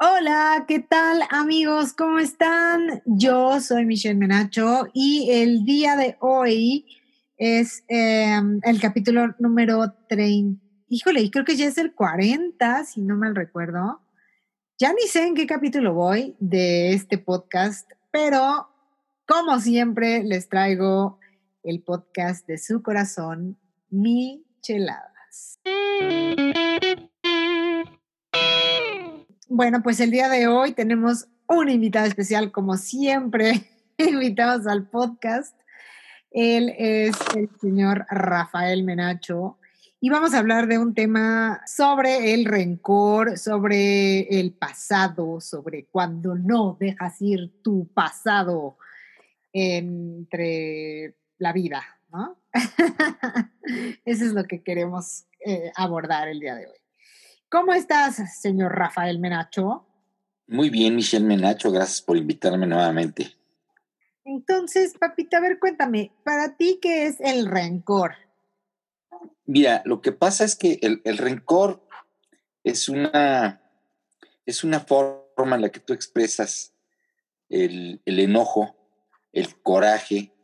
Hola, ¿qué tal amigos? ¿Cómo están? Yo soy Michelle Menacho y el día de hoy es em, el capítulo número 30. Híjole, creo que ya es el 40, si no mal recuerdo. Ya ni sé en qué capítulo voy de este podcast, pero como siempre les traigo el podcast de su corazón, Micheladas. Bueno, pues el día de hoy tenemos una invitada especial, como siempre, invitados al podcast. Él es el señor Rafael Menacho y vamos a hablar de un tema sobre el rencor, sobre el pasado, sobre cuando no dejas ir tu pasado entre la vida, ¿no? Eso es lo que queremos eh, abordar el día de hoy. ¿Cómo estás, señor Rafael Menacho? Muy bien, Michelle Menacho, gracias por invitarme nuevamente. Entonces, papita, a ver, cuéntame, para ti, ¿qué es el rencor? Mira, lo que pasa es que el, rencor es una, es una forma en la que tú expresas el, el enojo, el coraje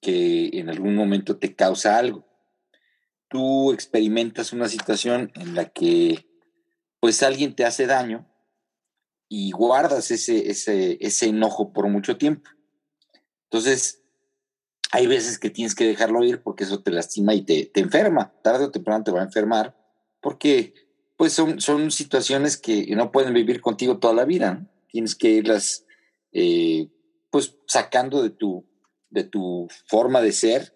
que en algún momento te causa algo. Tú experimentas una situación en la que pues alguien te hace daño y guardas ese, ese, ese enojo por mucho tiempo. Entonces, hay veces que tienes que dejarlo ir porque eso te lastima y te, te enferma. Tarde o temprano te va a enfermar porque pues son, son situaciones que no pueden vivir contigo toda la vida. Tienes que irlas eh, pues sacando de tu, de tu forma de ser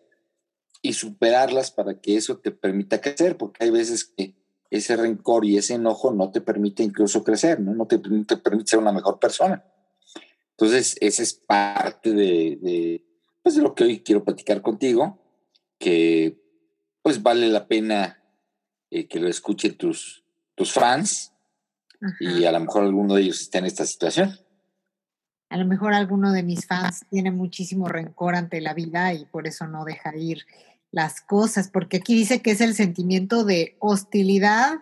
y superarlas para que eso te permita crecer, porque hay veces que ese rencor y ese enojo no te permite incluso crecer, ¿no? No te, permite ser una mejor persona. Entonces, esa es parte de, pues, de lo que hoy quiero platicar contigo, que pues vale la pena eh, que lo escuchen tus, tus fans y a lo mejor alguno de ellos está en esta situación. A lo mejor alguno de mis fans tiene muchísimo rencor ante la vida y por eso no deja ir las cosas, porque aquí dice que es el sentimiento de hostilidad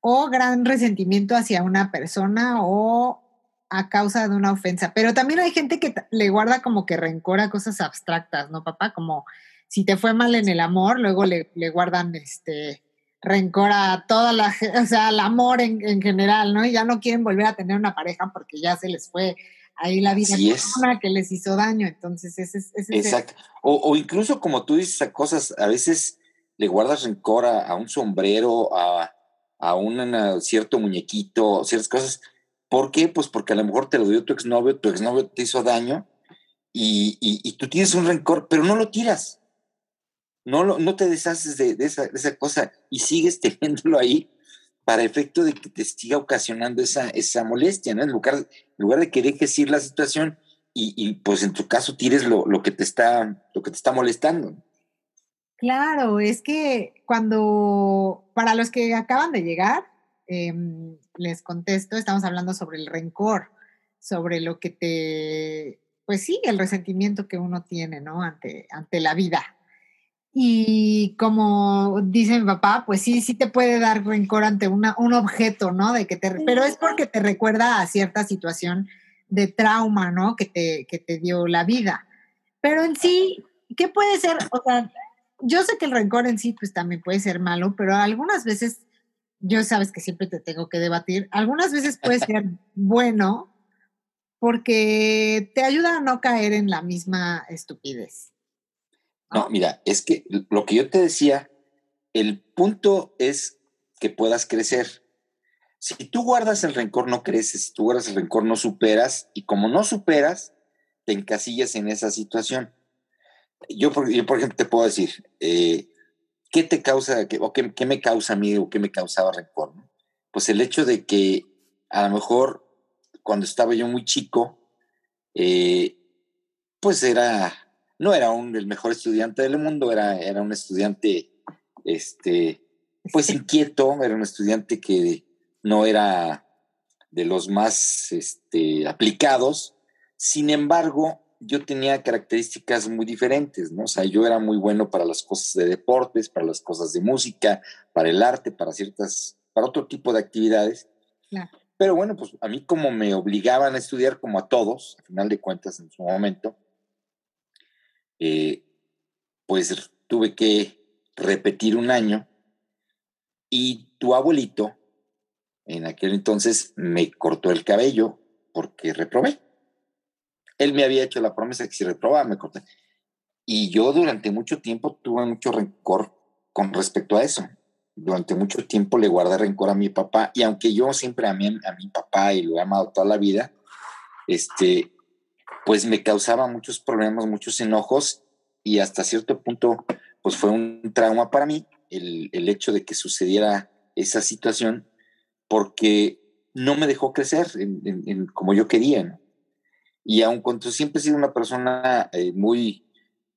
o gran resentimiento hacia una persona o a causa de una ofensa. Pero también hay gente que le guarda como que rencor a cosas abstractas, ¿no, papá? Como si te fue mal en el amor, luego le, guardan este rencor a toda la, o sea, al amor en, en general, ¿no? Y ya no quieren volver a tener una pareja porque ya se les fue ahí la vida una que les hizo daño. Entonces, ese es... Exacto. O, incluso como tú dices a cosas, a veces le guardas rencor a, un sombrero, a, a un cierto muñequito, ciertas cosas. ¿Por qué? Pues porque a lo mejor te lo dio tu exnovio, tu exnovio te hizo daño y, y, tú tienes un rencor, pero no lo tiras. No, lo, no te deshaces de, esa, de esa cosa y sigues teniéndolo ahí para efecto de que te siga ocasionando esa, esa molestia, ¿no? En lugar, lugar de que dejes ir la situación y, pues en tu caso tires lo, que te está, lo que te está molestando. Claro, es que cuando, para los que acaban de llegar, em, les contesto, estamos hablando sobre el rencor, sobre lo que te, pues sí, el resentimiento que uno tiene, ¿no? Ante, ante la vida. Y como dice mi papá, pues sí, sí te puede dar rencor ante una, un objeto, ¿no? De que te, pero es porque te recuerda a cierta situación de trauma, ¿no? Que te, que te dio la vida. Pero en sí, ¿qué puede ser? O sea, yo sé que el rencor en sí, pues también puede ser malo, pero algunas veces, yo sabes que siempre te tengo que debatir, algunas veces puede ser bueno porque te ayuda a no caer en la misma estupidez. No, mira, es que lo que yo te decía, el punto es que puedas crecer. Si tú guardas el rencor, no creces. Si tú guardas el rencor, no superas. Y como no superas, te encasillas en esa situación. Yo, por, ejemplo, te puedo decir, eh, ¿qué te causa, qué, o qué, me causa miedo, o qué me causaba rencor? Pues el hecho de que a lo mejor cuando estaba yo muy chico, eh, pues era no era un, el mejor estudiante del mundo, era, era un estudiante, este, pues inquieto, era un estudiante que no era de los más este, aplicados. Sin embargo, yo tenía características muy diferentes, ¿no? O sea, yo era muy bueno para las cosas de deportes, para las cosas de música, para el arte, para ciertas, para otro tipo de actividades. Pero bueno, pues a mí como me obligaban a estudiar, como a todos, al final de cuentas en su momento, eh, pues tuve que repetir un año y tu abuelito en aquel entonces me cortó el cabello porque reprobé. Él me había hecho la promesa que si reprobaba me corté. Y yo durante mucho tiempo tuve mucho rencor con respecto a eso. Durante mucho tiempo le guardé rencor a mi papá y aunque yo siempre amé a mi papá y lo he amado toda la vida, este, pues me causaba muchos problemas, muchos enojos y hasta cierto punto pues fue un trauma para mí el, el hecho de que sucediera esa situación porque no me dejó crecer como yo quería. Y aun cuando siempre he sido una persona eh, muy,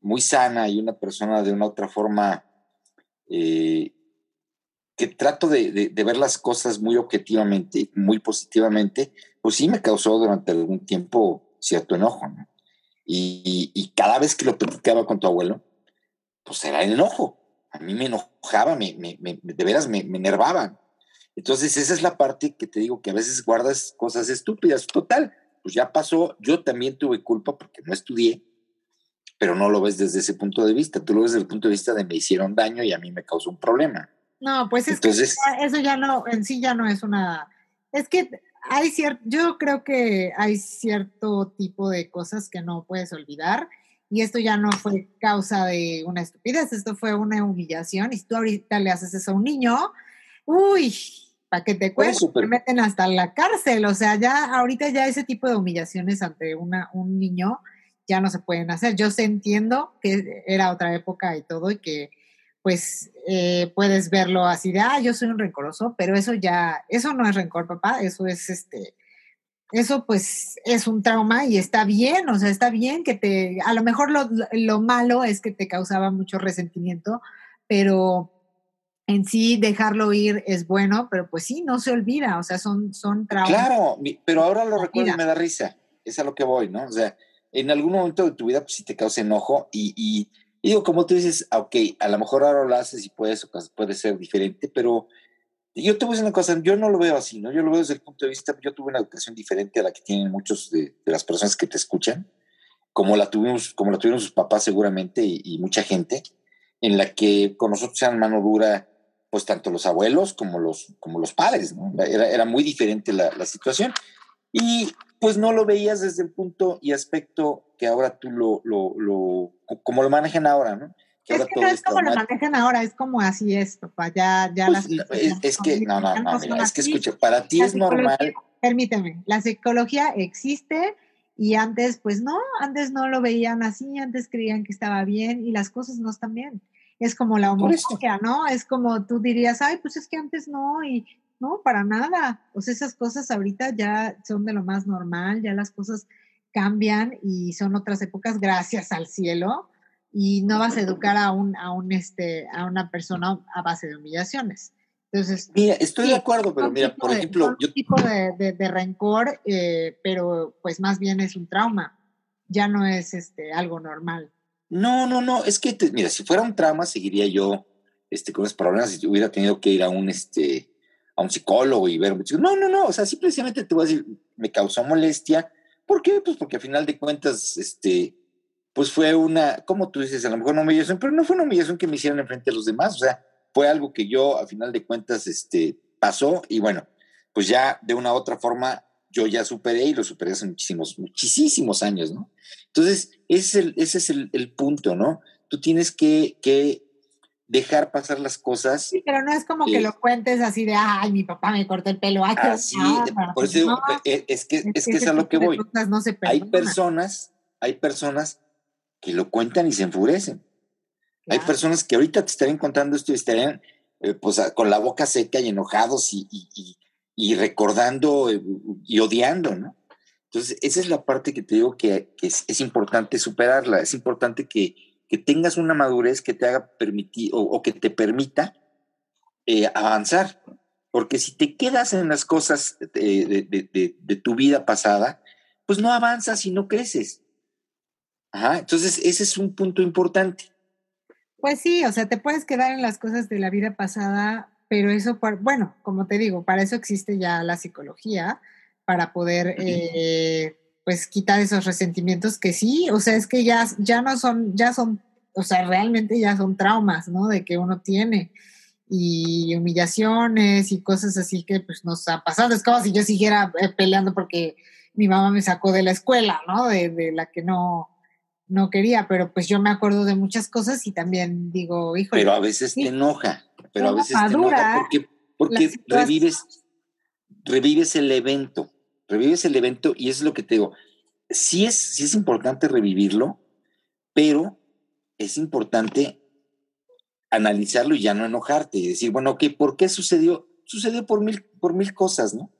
muy sana y una persona de una otra forma eh, que trato de, ver las cosas muy objetivamente, muy positivamente, pues sí me causó durante algún tiempo cierto enojo. Y, cada vez que lo platicaba con tu abuelo, pues era el enojo. A mí me enojaba, me, de veras me, me enervaba. Entonces, esa es la parte que te digo que a veces guardas cosas estúpidas. Total, pues ya pasó, yo también tuve culpa porque no estudié, pero no lo ves desde ese punto de vista. Tú lo ves desde el punto de vista de me hicieron daño y a mí me causó un problema. No, pues es que eso ya no, en sí ya no es una. Es que hay cierto, yo creo que hay cierto tipo de cosas que no puedes olvidar. Y esto ya no fue causa de una estupidez, esto fue una humillación. Y si tú ahorita le haces eso a un niño, uy, para que te cueste, te meten hasta la cárcel. O sea, ya ahorita ya ese tipo de humillaciones ante una, un niño ya no se pueden hacer. Yo sé, entiendo que era otra época y todo y que pues eh, puedes verlo así de, ah, yo soy un rencoroso, pero eso ya, eso no es rencor, papá, eso es este, eso pues es un trauma y está bien, o sea, está bien que te, a lo mejor lo, lo malo es que te causaba mucho resentimiento, pero en sí dejarlo ir es bueno, pero pues sí, no se olvida, o sea, son, son traumas. Claro, pero ahora lo recuerdo y me da risa, es a lo que voy, ¿no? O sea, en algún momento de tu vida pues sí te causa enojo y, y, digo, como tú dices, ah, ok, a lo mejor ahora lo haces y puede, puede ser diferente, pero yo te voy a decir una cosa, yo no lo veo así, ¿no? Yo lo veo desde el punto de vista, yo tuve una educación diferente a la que tienen muchos de, las personas que te escuchan, como la tuvimos, como la tuvieron sus papás seguramente y, y mucha gente, en la que con nosotros sean mano dura, pues tanto los abuelos como los, como los padres, ¿no? Era, era muy diferente la, la, situación. Y pues no lo veías desde el punto y aspecto que ahora tú lo, lo, lo como lo manejan ahora, ¿no? Que es que no es como lo manejan ahora, es como así es, papá, ya, ya pues, Es, que, no, no, no, mira, es que escucha, para ti es normal. Permíteme, la psicología existe y antes, pues no, antes no lo veían así, antes creían que estaba bien y las cosas no están bien es como la homofobia, ¿no? Es como tú dirías, ay, pues es que antes no, y no, para nada. Pues esas cosas ahorita ya son de lo más normal, ya las cosas cambian y son otras épocas, gracias al cielo, y no vas a educar a un, a un este, a una persona a base de humillaciones. Entonces, mira, estoy de acuerdo, pero mira, por ejemplo, yo... tipo de, de, rencor, eh, pero pues más bien es un trauma, ya no es este, algo normal. No, no, no, es que, mira, si fuera un trauma, seguiría yo este, con esos problemas si hubiera tenido que ir a un, este, a un psicólogo y ver. No, no, no, o sea, simplemente te voy a decir, me causó molestia. ¿Por qué? Pues porque a final de cuentas, este, pues fue una, como tú dices, a lo mejor una humillación, pero no fue una humillación que me hicieron enfrente a los demás, o sea, fue algo que yo a final de cuentas, este, pasó y bueno, pues ya de una u otra forma yo ya superé y lo superé hace muchísimos, muchísimos años, ¿no? Entonces, ese es el, ese es el, punto, ¿no? Tú tienes que, que, dejar pasar las cosas. Sí, pero no es como que lo cuentes así de, ay, mi papá me cortó el pelo. Ay, así, por eso eh, es, que, es, que, es a lo que voy. hay personas, hay personas que lo cuentan y se enfurecen. Hay personas que ahorita te estarían contando esto y estarían eh, pues, con la boca seca y enojados y, y, y recordando eh, y odiando, ¿no? Entonces, esa es la parte que te digo que, es, importante superarla, es importante que, tengas una madurez que te haga permitir o, que te permita eh, avanzar. Porque si te quedas en las cosas de, tu vida pasada, pues no avanzas y no creces. Ajá, entonces ese es un punto importante. Pues sí, o sea, te puedes quedar en las cosas de la vida pasada pero eso, bueno, como te digo, para eso existe ya la psicología, para poder, eh, pues, quitar esos resentimientos que sí, o sea, es que ya, ya no son, ya son, o sea, realmente ya son traumas, ¿no? De que uno tiene y humillaciones y cosas así que pues nos ha pasado. Es como si yo siguiera eh, peleando porque mi mamá me sacó de la escuela, ¿no? De, de la que no, no quería, pero pues yo me acuerdo de muchas cosas y también digo, hijo. Pero a veces te enoja, pero a veces te enoja porque, porque revives, revives el evento, revives el evento y es lo que te digo. Sí es, sí es importante revivirlo, pero es importante analizarlo y ya no enojarte y decir, bueno, ok, ¿por qué sucedió? Sucedió por mil, por mil cosas, ¿no?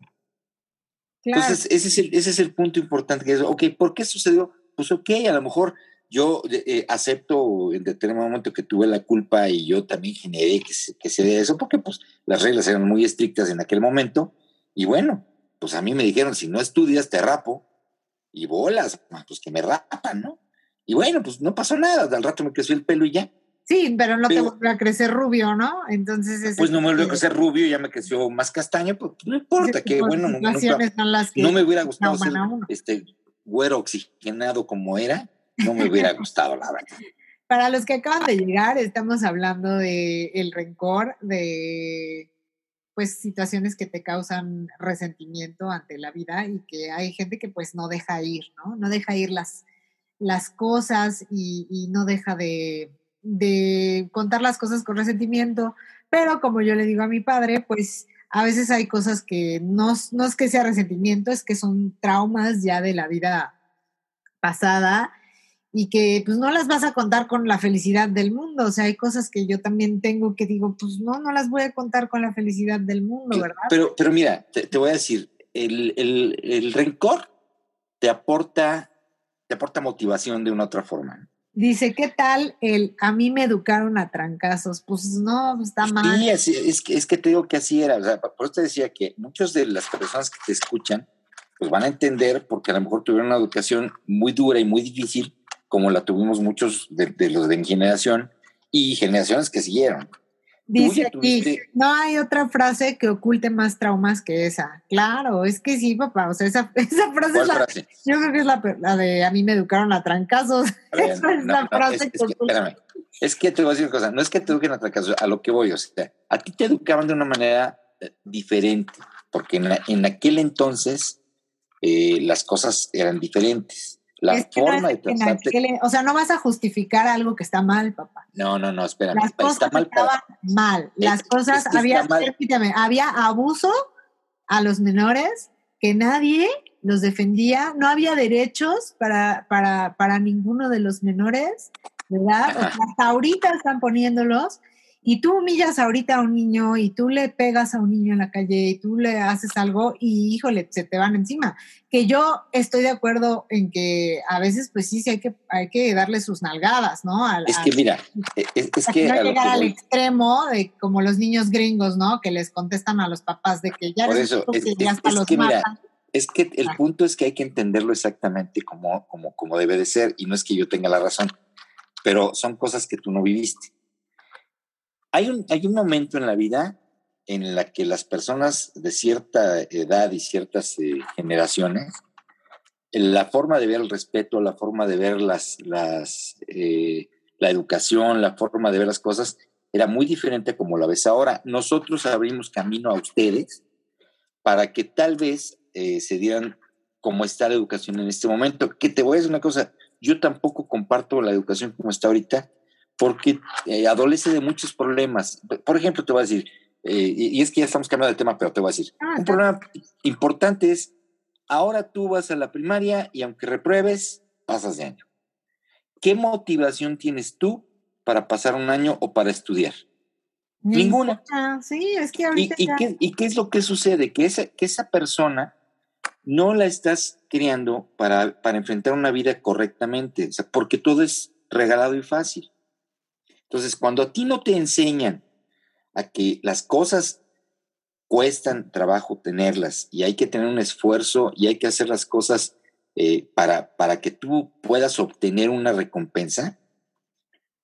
Entonces, ese es, el, ese es el punto importante, que es, ok, ¿por qué sucedió? Pues ok, a lo mejor yo eh, acepto en determinado momento que tuve la culpa y yo también generé que se, que se dé eso, porque pues las reglas eran muy estrictas en aquel momento. Y bueno, pues a mí me dijeron, si no estudias, te rapo. Y bolas, pues que me rapan, ¿no? Y bueno, pues no pasó nada, al rato me creció el pelo y ya. Sí, pero no te vuelve a crecer rubio, ¿no? Entonces Pues no me volvió a crecer rubio, ya me creció más castaño, pues no importa, que bueno, no, no me hubiera gustado ser este güero oxigenado como era, no me hubiera gustado, la verdad. Para los que acaban de llegar, estamos hablando de el rencor, de pues situaciones que te causan resentimiento ante la vida y que hay gente que pues no deja ir, ¿no? No deja ir las, las cosas y no deja de, de contar las cosas con resentimiento, pero como yo le digo a mi padre, pues a veces hay cosas que no, no es que sea resentimiento, es que son traumas ya de la vida pasada y que pues no las vas a contar con la felicidad del mundo. O sea, hay cosas que yo también tengo que digo, pues no, no las voy a contar con la felicidad del mundo, ¿verdad? Pero, pero mira, te, voy a decir, el, el, el, rencor te aporta, te aporta motivación de una otra forma. Dice, ¿qué tal el a mí me educaron a trancazos? Pues no, está mal. Sí, es, que, es que te digo que así era. O sea, por eso te decía que muchas de las personas que te escuchan, pues van a entender porque a lo mejor tuvieron una educación muy dura y muy difícil, como la tuvimos muchos de, de los de mi generación y generaciones que siguieron. Dice aquí, no hay otra frase que oculte más traumas que esa. Claro, es que sí, papá. O sea, esa, esa frase es la, yo creo que es la, de a mí me educaron a trancazos. esa es la frase que, espérame. Es que te voy a decir una cosa, no es que te eduquen a trancazos, a lo que voy, o sea, a ti te educaban de una manera eh, diferente, porque en, en aquel entonces eh, las cosas eran diferentes. La forma de tratarte. o sea, no vas a justificar algo que está mal, papá. No, no, no, espérame. Las cosas está mal estaban mal. Las cosas, había, había abuso a los menores que nadie los defendía, no había derechos para, para, para ninguno de los menores, ¿verdad? hasta ahorita están poniéndolos y tú humillas ahorita a un niño y tú le pegas a un niño en la calle y tú le haces algo y híjole, se te van encima. Que yo estoy de acuerdo en que a veces pues sí, sí hay que, hay que darle sus nalgadas, ¿no? es que mira, e, e, es, que... No llegar al extremo de como los niños gringos, ¿no? Que les contestan a los papás de que ya... Por eso, es, que ya hasta los que mira, es que el punto es que hay que entenderlo exactamente como, como, como debe de ser y no es que yo tenga la razón, pero son cosas que tú no viviste. Hay un, hay un momento en la vida en la que las personas de cierta edad y ciertas eh, generaciones, la forma de ver el respeto, la forma de ver las, las, eh, la educación, la forma de ver las cosas, era muy diferente como la ves ahora. Nosotros abrimos camino a ustedes para que tal vez eh, se dieran cómo está la educación en este momento. Que te voy a decir una cosa, yo tampoco comparto la educación como está ahorita, porque eh, adolece de muchos problemas. Por ejemplo, te voy a decir, eh, y, es que ya estamos cambiando de tema, pero te voy a decir, ah, un problema importante es, ahora tú vas a la primaria y aunque repruebes, pasas de año. ¿Qué motivación tienes tú para pasar un año o para estudiar? Ninguna. Sí, es que ahorita ¿Y, qué, ¿Y, qué, es lo que sucede? Que esa, que esa persona no la estás criando para, para enfrentar una vida correctamente, o sea, porque todo es regalado y fácil. Entonces, cuando a ti no te enseñan a que las cosas cuestan trabajo tenerlas y hay que tener un esfuerzo y hay que hacer las cosas eh, para, para que tú puedas obtener una recompensa,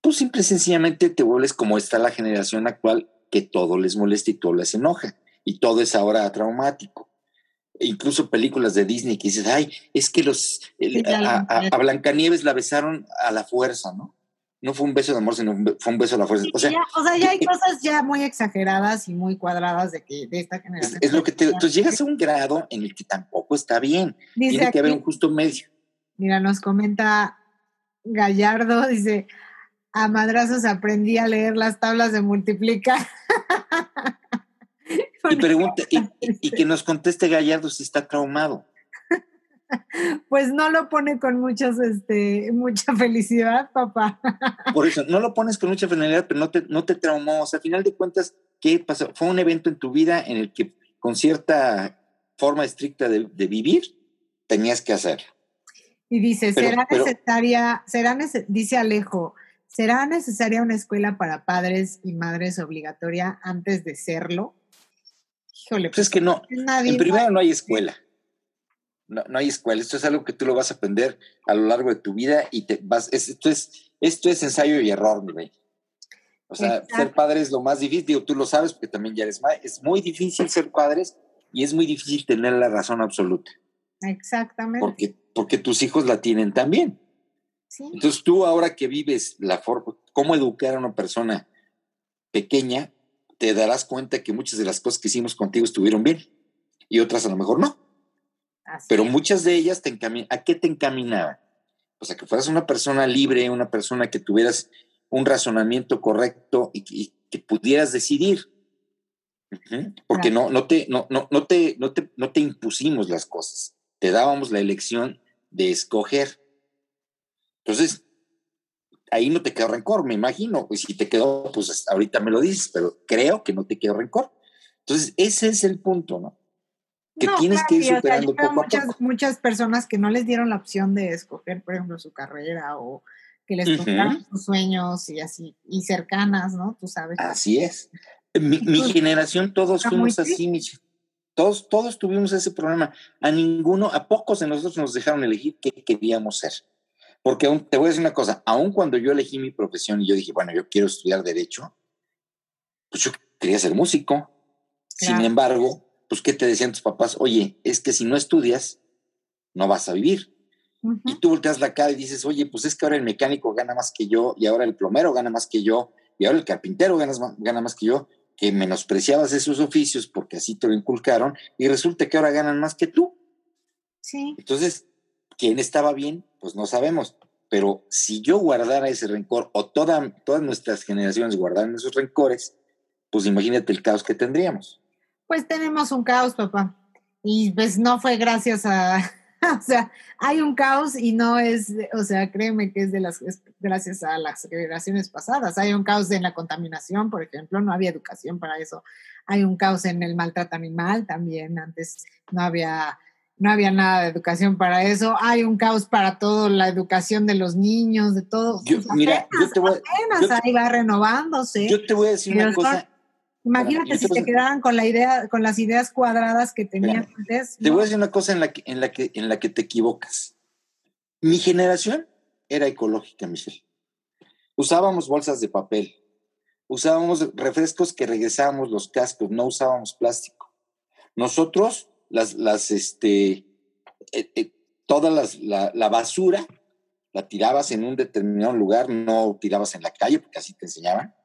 pues simple y sencillamente te vuelves como está la generación actual que todo les molesta y todo les enoja. Y todo es ahora traumático. E incluso películas de Disney que dices, ay, es que los a, Blancanieves la besaron a la fuerza, ¿no? No fue un beso de amor, sino fue un beso a la fuerza. o, sea, ya, hay cosas ya muy exageradas y muy cuadradas de que de esta generación. Es, lo que te, entonces llegas a un grado en el que tampoco está bien. Tiene que haber un justo medio. Mira, nos comenta Gallardo, dice, a madrazos aprendí a leer las tablas de multiplicar. y, pregunta, y, que nos conteste Gallardo si está traumado. Pues no lo pone con muchos, este, mucha felicidad, papá. Por eso, no lo pones con mucha felicidad, pero no te, no te traumó. O sea, a final de cuentas, ¿qué pasó? Fue un evento en tu vida en el que con cierta forma estricta de, vivir tenías que hacer. Y dice, será necesaria, será dice Alejo, ¿será necesaria una escuela para padres y madres obligatoria antes de serlo? Híjole, pues, es que no. En primero no hay escuela. No, no, hay escuela. Esto es algo que tú lo vas a aprender a lo largo de tu vida y te vas. esto, es, esto es ensayo y error, mi rey. O sea, ser padre es lo más difícil. Digo, tú lo sabes porque también ya eres madre. Es muy difícil ser padres y es muy difícil tener la razón absoluta. Exactamente. Porque, porque tus hijos la tienen también. Sí. Entonces tú ahora que vives la forma, cómo educar a una persona pequeña, te darás cuenta que muchas de las cosas que hicimos contigo estuvieron bien y otras a lo mejor no. Pero muchas de ellas te. ¿A qué te encaminaban? Pues a que fueras una persona libre, una persona que tuvieras un razonamiento correcto y, que pudieras decidir. Porque no, no, te, no, no, no, te, no, te, no te impusimos las cosas. Te dábamos la elección de escoger. Entonces, ahí no te quedó rencor, me imagino. Y si te quedó, pues ahorita me lo dices, pero creo que no te quedó rencor. Entonces, ese es el punto, ¿no? Que tienes que ir superando poco muchas, a poco. Muchas personas que no les dieron la opción de escoger, por ejemplo, su carrera o que les tocaron sus sueños y así, y cercanas, ¿no? Tú sabes. Así es. Mi, generación, todos fuimos así, Michi. Todos, todos tuvimos ese problema. A ninguno, a pocos de nosotros nos dejaron elegir qué queríamos ser. Porque te voy a decir una cosa, aun cuando yo elegí mi profesión y yo dije, bueno, yo quiero estudiar derecho, pues yo quería ser músico. Sin embargo, pues ¿qué te decían tus papás? Oye, es que si no estudias, no vas a vivir. Y tú volteas la cara y dices, oye, pues es que ahora el mecánico gana más que yo, y ahora el plomero gana más que yo, y ahora el carpintero gana, gana más que yo, que menospreciabas esos oficios porque así te lo inculcaron, y resulta que ahora ganan más que tú. Sí. Entonces, ¿quién estaba bien? Pues no sabemos. Pero si yo guardara ese rencor o toda, todas nuestras generaciones guardaran esos rencores, pues imagínate el caos que tendríamos. Pues tenemos un caos, papá. Y pues no fue gracias a, o sea, hay un caos y no es, o sea, créeme que es de las gracias a las generaciones pasadas. Hay un caos en la contaminación, por ejemplo, no había educación para eso. Hay un caos en el maltrato animal también. Antes no había no había nada de educación para eso. Hay un caos para todo, la educación de los niños, de todo. Yo, mira, yo te voy, apenas ahí va renovándose. Yo te voy a decir una cosa. Imagínate si te quedaban con la idea, con las ideas cuadradas que tenías antes. Te voy a decir una cosa en la que, en la que, en la que te equivocas. Mi generación era ecológica, Michelle. Usábamos bolsas de papel, usábamos refrescos que regresábamos los cascos, no usábamos plástico. Nosotros las, las este, eh, eh, toda la, basura la tirabas en un determinado lugar, no tirabas en la calle, porque así te enseñaban.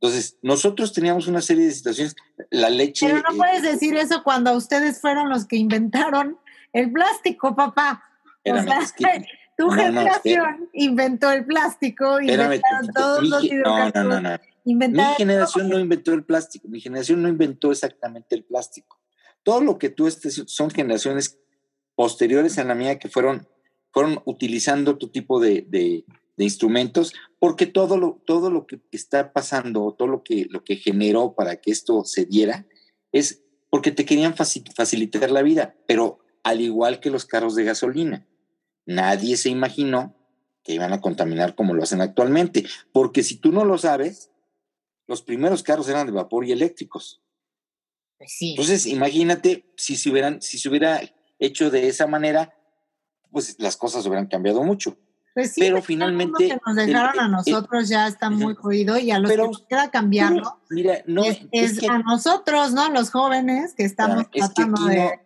Entonces, nosotros teníamos una serie de situaciones, la leche... Pero no eh, puedes decir eso cuando ustedes fueron los que inventaron el plástico, papá. o sea, tu generación inventó el plástico, inventaron todos los No, no, no, Mi generación no inventó el plástico, mi generación no inventó exactamente el plástico. Todo lo que tú estés, son generaciones posteriores a la mía que fueron, fueron utilizando tu tipo de, instrumentos, porque todo lo, todo lo que está pasando, todo lo que, lo que generó para que esto se diera, es porque te querían facilitar la vida, pero al igual que los carros de gasolina, nadie se imaginó que iban a contaminar como lo hacen actualmente, porque si tú no lo sabes, los primeros carros eran de vapor y eléctricos. Pues Entonces, imagínate si se, hubieran, si se hubiera hecho de esa manera, pues las cosas hubieran cambiado mucho. Pues sí, pero finalmente... Que nos dejaron a nosotros ya está muy jodido y a los que nos queda cambiarlo mira, no, es, a nosotros, ¿no? Los jóvenes que estamos tratando de,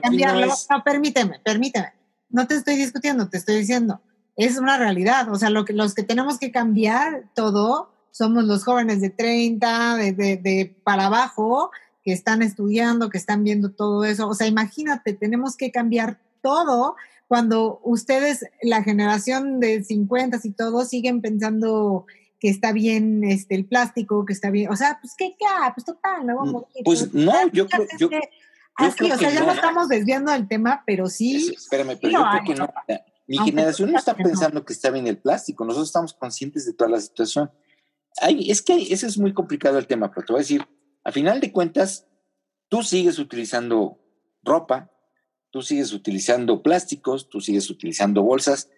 cambiarlo. No, permíteme, permíteme. No te estoy discutiendo, te estoy diciendo. Es una realidad. O sea, lo que, los que tenemos que cambiar todo somos los jóvenes de 30, de, de, de para abajo, que están estudiando, que están viendo todo eso. O sea, imagínate, tenemos que cambiar todo cuando ustedes, la generación de 50 y todo, siguen pensando que está bien este, el plástico, que está bien, o sea, pues qué, qué, pues total, no vamos mm, Pues no, yo creo, yo, así, o sea, ya no estamos desviando del tema, pero sí. espérame, pero yo creo que no. Mi generación no está pensando que está bien el plástico, nosotros estamos conscientes de toda la situación. Ay, es que ese es muy complicado el tema, pero te voy a decir, a final de cuentas, tú sigues utilizando ropa, tú sigues utilizando plásticos, tú sigues utilizando bolsas,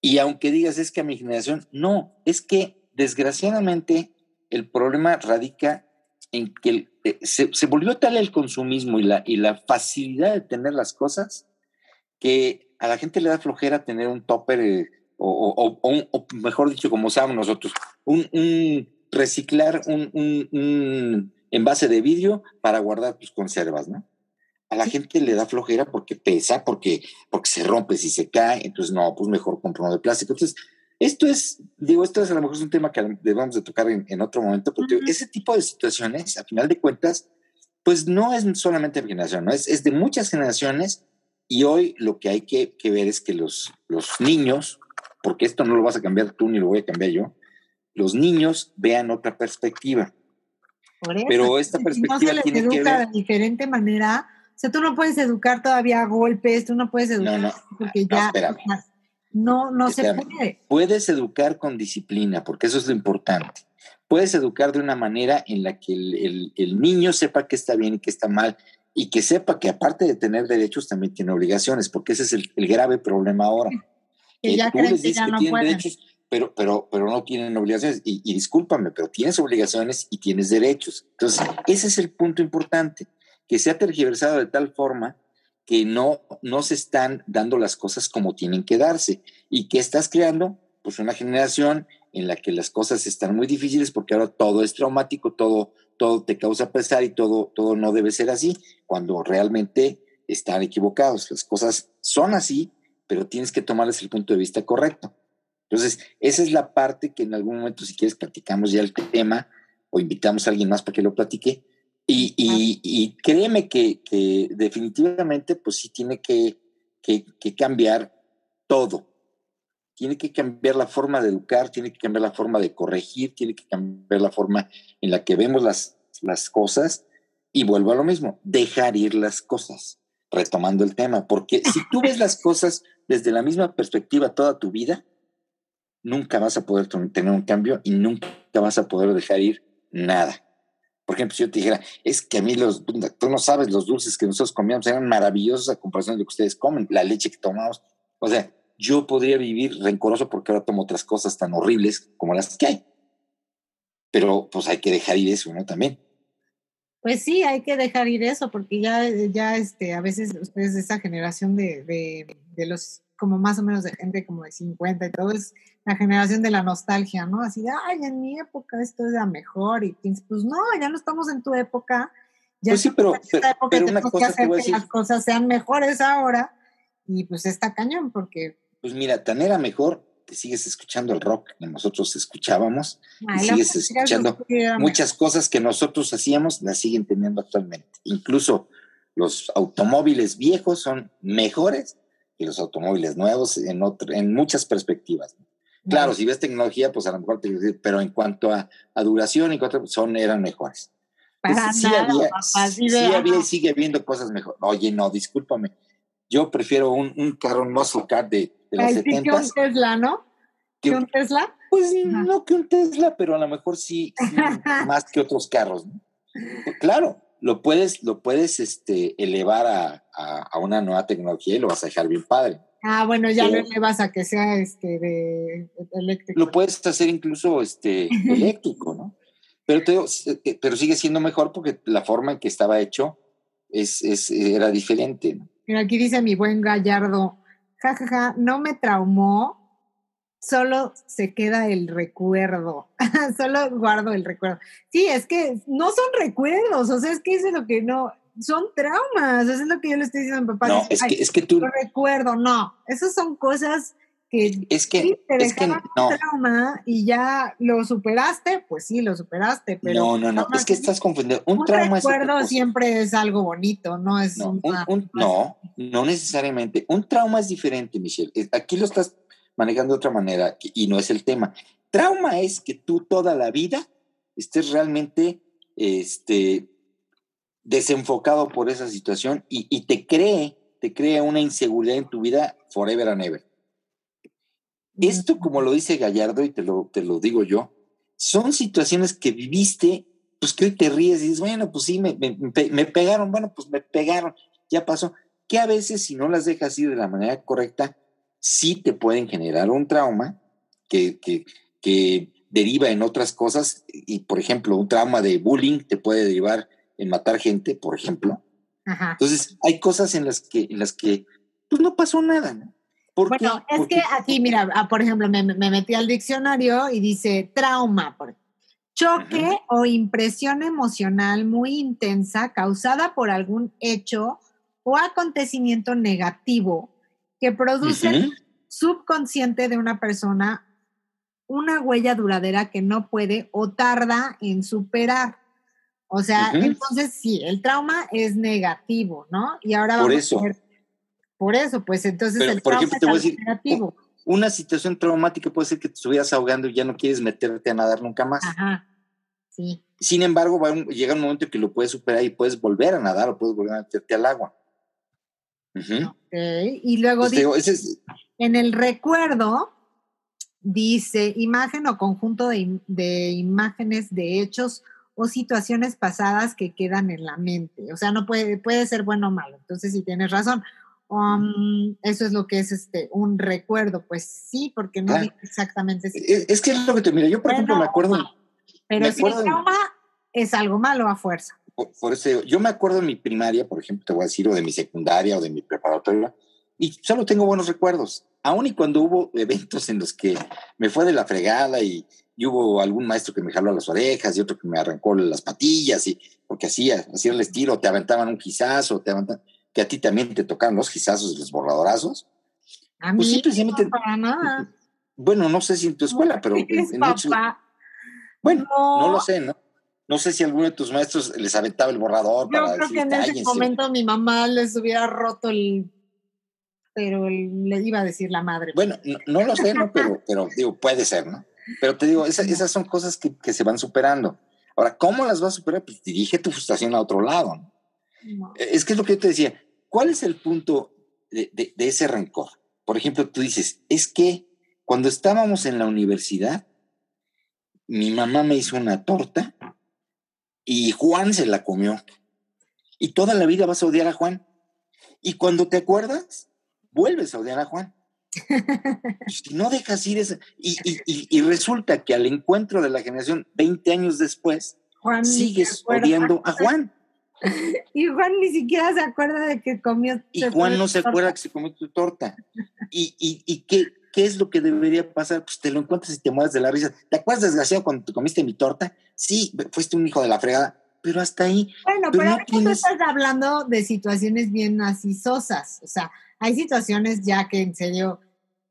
y aunque digas es que a mi generación, no, es que desgraciadamente el problema radica en que eh, se, volvió tal el consumismo y la, y la facilidad de tener las cosas que a la gente le da flojera tener un topper eh, o, o, mejor dicho, como sabemos nosotros, un, reciclar un, un, envase de vidrio para guardar tus conservas, ¿no? A la gente le da flojera porque pesa, porque, porque se rompe si se cae, entonces no, pues mejor compro uno de plástico. Entonces, esto es, digo, esto es a lo mejor es un tema que debemos de tocar en, otro momento, porque ese tipo de situaciones, a final de cuentas, pues no es solamente mi generación, ¿no? es, es de muchas generaciones y hoy lo que hay que, que, ver es que los, los niños, porque esto no lo vas a cambiar tú ni lo voy a cambiar yo, los niños vean otra perspectiva. Pero esta perspectiva no tiene que ver... de diferente manera, sea, tú no puedes educar todavía a golpes, tú no puedes educar no, porque ya no, no, se puede. Puedes educar con disciplina, porque eso es lo importante. Puedes educar de una manera en la que el, niño sepa que está bien y que está mal, y que sepa que aparte de tener derechos también tiene obligaciones, porque ese es el, grave problema ahora. Que, ya tú les dices que, tienen derechos, pero, pero, pero no tienen obligaciones. Y, y discúlpame, pero tienes obligaciones y tienes derechos. Entonces, ese es el punto importante que se ha tergiversado de tal forma que no, no se están dando las cosas como tienen que darse y que estás creando pues una generación en la que las cosas están muy difíciles porque ahora todo es traumático, todo, todo te causa pesar y todo, todo no debe ser así, cuando realmente están equivocados. Las cosas son así, pero tienes que tomarles el punto de vista correcto. Entonces, esa es la parte que en algún momento, si quieres, platicamos ya el tema o invitamos a alguien más para que lo platique, y, créeme que, definitivamente, pues sí tiene que, cambiar todo. Tiene que cambiar la forma de educar, tiene que cambiar la forma de corregir, tiene que cambiar la forma en la que vemos las, las cosas. Y vuelvo a lo mismo, dejar ir las cosas, retomando el tema, porque si tú ves las cosas desde la misma perspectiva toda tu vida, nunca vas a poder tener un cambio y nunca vas a poder dejar ir nada. Por ejemplo, si yo te dijera, es que a mí los, tú no sabes, los dulces que nosotros comíamos eran maravillosos a comparación de lo que ustedes comen, la leche que tomamos. O sea, yo podría vivir rencoroso porque ahora tomo otras cosas tan horribles como las que hay. Pero pues hay que dejar ir eso, ¿no? También. Pues sí, hay que dejar ir eso, porque ya, ya este, a veces ustedes, esa generación de, de, de los como más o menos de gente como de 50 y todo, es la generación de la nostalgia, ¿no? Así de, ay, en mi época esto era mejor y pues no, ya no estamos en tu época. Ya pues sí, pero, pero, una cosa que, las cosas sean mejores ahora y pues está cañón porque... Pues mira, tan era mejor que sigues escuchando el rock que nosotros escuchábamos y sigues escuchando muchas cosas que nosotros hacíamos, las siguen teniendo actualmente. Incluso los automóviles viejos son mejores y los automóviles nuevos en, en muchas perspectivas. Claro, si ves tecnología, pues a lo mejor te pero en cuanto a, duración y cuatro, son, eran mejores. sí, había, y sigue habiendo cosas mejores. Oye, no, discúlpame. Yo prefiero un, un carro, un muscle car de, de los 70. que un Tesla, ¿no? ¿Que un Tesla? Pues no que un Tesla, pero a lo mejor sí, más que otros carros. ¿no? Claro, lo puedes, lo puedes este, elevar a, a, una nueva tecnología y lo vas a dejar bien padre. Ah, bueno, ya lo elevas a que sea este de, eléctrico. Lo puedes hacer incluso este eléctrico, ¿no? Pero, te, eh, pero sigue siendo mejor porque la forma en que estaba hecho es, es era diferente. ¿no? Mira, aquí dice mi buen Gallardo, jajaja, no me traumó solo se queda el recuerdo, solo guardo el recuerdo. Sí, es que no son recuerdos, o sea, es que eso es lo que no, son traumas, eso es lo que yo le estoy diciendo a mi papá. No, es, que, es que tú... recuerdo, no, esas son cosas que, es que, te es que no. trauma y ya lo superaste, pues sí, lo superaste, pero... No, no, no, es que estás confundiendo. Un, trauma recuerdo siempre es algo bonito, no es no, no, no necesariamente. Un trauma es diferente, Michelle. Aquí lo estás manejando de otra manera y no es el tema. Trauma es que tú toda la vida estés realmente este, desenfocado por esa situación y, y te cree, te crea una inseguridad en tu vida forever and ever. Esto, como lo dice Gallardo, y te lo, te lo digo yo, son situaciones que viviste, pues que hoy te ríes y dices, bueno, pues sí, me, me, pegaron, bueno, pues me pegaron, ya pasó. Que a veces, si no las dejas ir de la manera correcta, sí te pueden generar un trauma que, que, que deriva en otras cosas. Y, por ejemplo, un trauma de bullying te puede derivar en matar gente, por ejemplo. Entonces, hay cosas en las que, en las que pues no pasó nada, ¿no? bueno, es que aquí, mira, ah, por ejemplo, me, metí al diccionario y dice trauma, choque o impresión emocional muy intensa causada por algún hecho o acontecimiento negativo que produce subconsciente de una persona una huella duradera que no puede o tarda en superar. O sea, entonces sí, el trauma es negativo, ¿no? Y ahora vamos a ver por eso, pues entonces el por ejemplo, te voy a decir, una situación traumática puede ser que te estuvieras ahogando y ya no quieres meterte a nadar nunca más. Ajá. Sí. Sin embargo, va llega un momento que lo puedes superar y puedes volver a nadar o puedes volver a meterte al agua. Y luego dice, en el recuerdo dice imagen o conjunto de, de, imágenes de hechos o situaciones pasadas que quedan en la mente. O sea, no puede, puede ser bueno o malo. Entonces, si tienes razón. Um, eso es lo que es este un recuerdo, pues sí, porque no exactamente. Es, es, que es lo que te mira, yo por ejemplo me acuerdo. Pero si el trauma es algo malo a fuerza. Por, eso yo me acuerdo de mi primaria, por ejemplo, te voy a decir, o de mi secundaria o de mi preparatoria, y solo tengo buenos recuerdos. Aún y cuando hubo eventos en los que me fue de la fregada y, y hubo algún maestro que me jaló las orejas y otro que me arrancó las patillas, y porque hacía, hacía el estilo, te aventaban un quizazo, te aventaban que a ti también te tocaron los gizazos y los borradorazos. A pues mí no para nada. Bueno, no sé si en tu escuela, pero... En, papá? bueno, no. lo sé, ¿no? No sé si alguno de tus maestros les aventaba el borrador. Yo creo que en ese momento mi mamá les hubiera roto el... Pero le iba a decir la madre. Bueno, no, lo sé, ¿no? Pero, pero digo, puede ser, ¿no? Pero te digo, esas son cosas que, que, se van superando. Ahora, ¿cómo las vas a superar? Pues dirige tu frustración a otro lado, ¿no? Es que es lo que yo te decía. ¿Cuál es el punto de, ese rencor? Por ejemplo, tú dices, es que cuando estábamos en la universidad, mi mamá me hizo una torta y Juan se la comió. Y toda la vida vas a odiar a Juan. Y cuando te acuerdas, vuelves a odiar a Juan. y no dejas ir esa. Y, resulta que al encuentro de la generación 20 años después, sigues odiando a Juan. Y Juan ni siquiera se acuerda de que comió. Y Juan no se acuerda que se comió tu torta. ¿Y, y, y qué, qué, es lo que debería pasar? Pues te lo encuentras y te mueres de la risa. ¿Te acuerdas, desgraciado, cuando te comiste mi torta? Sí, fuiste un hijo de la fregada, pero hasta ahí. Bueno, pero, ahora tú estás hablando de situaciones bien así sosas. O sea, hay situaciones ya que en serio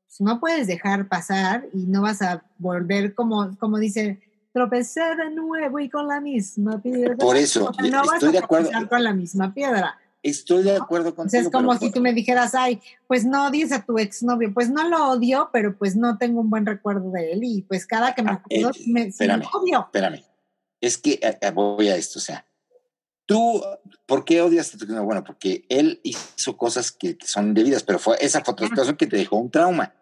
pues, no puedes dejar pasar y no vas a volver como, como dice tropecé de nuevo y con la misma piedra. Por eso, no estoy de acuerdo. con la misma piedra. Estoy de acuerdo contigo. es como si tú me dijeras, ay, pues no odies a tu exnovio. Pues no lo odio, pero pues no tengo un buen recuerdo de él. Y pues cada que me ah, acuerdo, eh, me espérame, odio. Espérame. Es que eh, eh, voy a esto, o sea, tú, ¿por qué odias a tu exnovio? Bueno, porque él hizo cosas que, son indebidas, pero fue esa fotografiación que te dejó un trauma.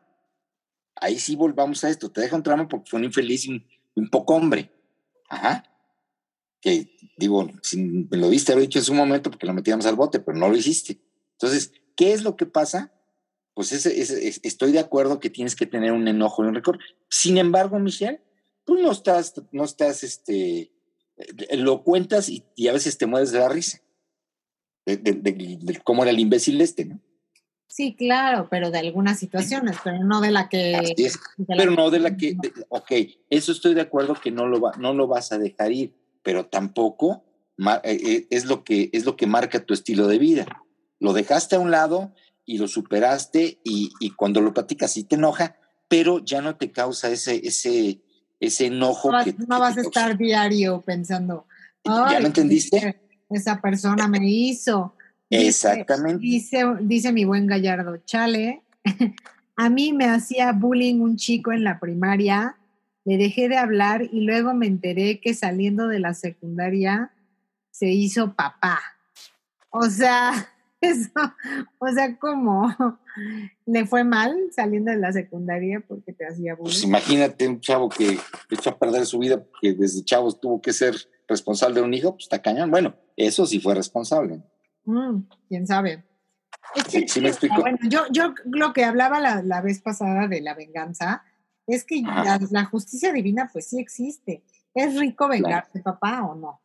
Ahí sí volvamos a esto, te deja un trauma porque fue un infeliz un poco hombre. Ajá. Que digo, si me lo viste haber dicho en su momento porque lo metíamos al bote, pero no lo hiciste. Entonces, ¿qué es lo que pasa? Pues estoy de acuerdo que tienes que tener un enojo y un récord. Sin embargo, Michelle, tú no estás, no estás, este, eh, lo cuentas y, a veces te mueres de la risa. De, cómo era el imbécil este, ¿no? Sí, claro, pero de algunas situaciones, pero no de la que... pero no de la que... ok, eso estoy de acuerdo que no lo, va, no lo vas a dejar ir, pero tampoco eh, eh, es, lo que, es lo que marca tu estilo de vida. Lo dejaste a un lado y lo superaste y, y cuando lo platicas sí te enoja, pero ya no te causa ese, ese, ese enojo. No, que, no vas a estar diario pensando. ¿Ya me entendiste? Esa persona me hizo. Exactamente. Dice, dice, mi buen Gallardo, chale, a mí me hacía bullying un chico en la primaria, le dejé de hablar y luego me enteré que saliendo de la secundaria se hizo papá. O sea, eso, o sea, ¿cómo? ¿Le fue mal saliendo de la secundaria porque te hacía bullying? Pues imagínate un chavo que echó a perder su vida porque desde chavos tuvo que ser responsable de un hijo, pues está cañón. Bueno, eso sí fue responsable. Mm, ¿Quién sabe? sí, me explico. Bueno, yo, yo lo que hablaba la, vez pasada de la venganza es que la, justicia divina pues sí existe. ¿Es rico vengarse, papá, o no?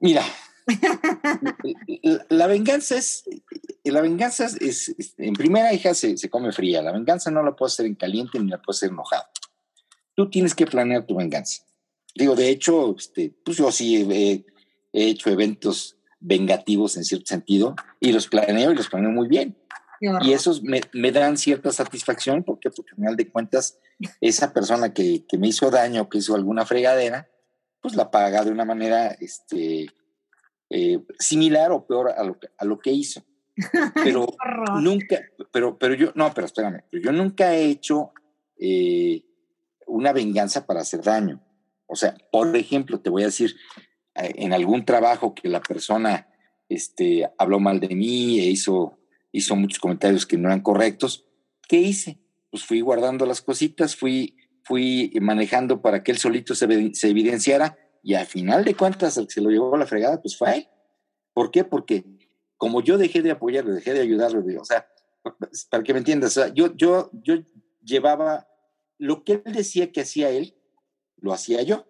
Mira, la venganza es, la venganza es, en primera hija se, se, come fría, la venganza no la puedes hacer en caliente ni la puedes hacer enojado. Tú tienes que planear tu venganza. Digo, de hecho, este, pues yo sí he, hecho eventos vengativos en cierto sentido y los planeo y los planeo muy bien. Y esos me, me, dan cierta satisfacción porque, porque al final de cuentas, esa persona que, que, me hizo daño, que hizo alguna fregadera, pues la paga de una manera este, eh, similar o peor a lo, a lo que hizo. Pero nunca, pero, pero yo, no, pero espérame, yo nunca he hecho eh, una venganza para hacer daño. O sea, por ejemplo, te voy a decir, eh, en algún trabajo que la persona este, habló mal de mí e hizo, hizo muchos comentarios que no eran correctos, ¿qué hice? Pues fui guardando las cositas, fui, fui manejando para que él solito se, se evidenciara y al final de cuentas el que se lo llevó a la fregada, pues fue él. ¿Por qué? Porque como yo dejé de apoyarlo, dejé de ayudarlo, o sea, para que me entiendas, yo, yo, yo llevaba lo que él decía que hacía él, lo hacía yo.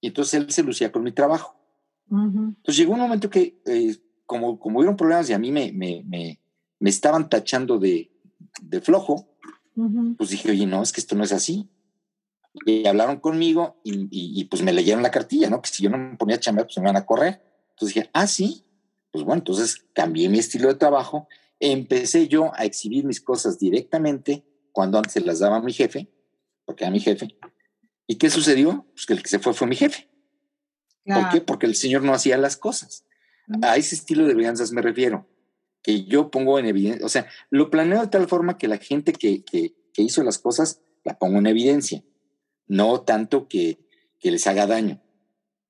Y entonces él se lucía con mi trabajo. Entonces llegó un momento que, eh, como, como hubieron problemas y a mí me, me, me, me estaban tachando de, de flojo, pues dije, oye, no, es que esto no es así. Y hablaron conmigo y, y, pues me leyeron la cartilla, ¿no? Que si yo no me ponía a chambear, pues me iban a correr. Entonces dije, ah, sí. Pues bueno, entonces cambié mi estilo de trabajo. Empecé yo a exhibir mis cosas directamente cuando antes se las daba a mi jefe, porque era mi jefe. ¿Y qué sucedió? Pues que el que se fue fue mi jefe. ¿Por qué? Porque el señor no hacía las cosas. A ese estilo de venganzas me refiero, que yo pongo en evidencia, o sea, lo planeo de tal forma que la gente que, que, hizo las cosas la pongo en evidencia, no tanto que, que les haga daño.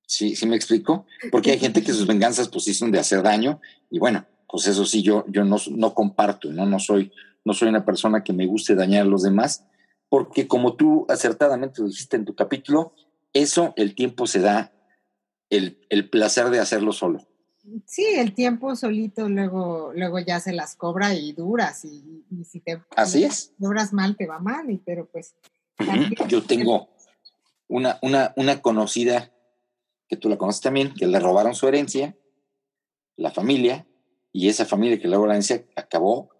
¿Sí, ¿Sí me explico? Porque hay gente que sus venganzas pues hicieron de hacer daño y bueno, pues eso sí, yo, yo no, no comparto, ¿no? No, soy, no soy una persona que me guste dañar a los demás, porque como tú acertadamente lo dijiste en tu capítulo, eso el tiempo se da el, el placer de hacerlo solo. Sí, el tiempo solito luego, luego ya se las cobra y duras. Y, si te Así es. duras mal, te va mal, y, pero pues. Yo tengo una, una, una conocida, que tú la conoces también, que le robaron su herencia, la familia, y esa familia que le robó la herencia acabó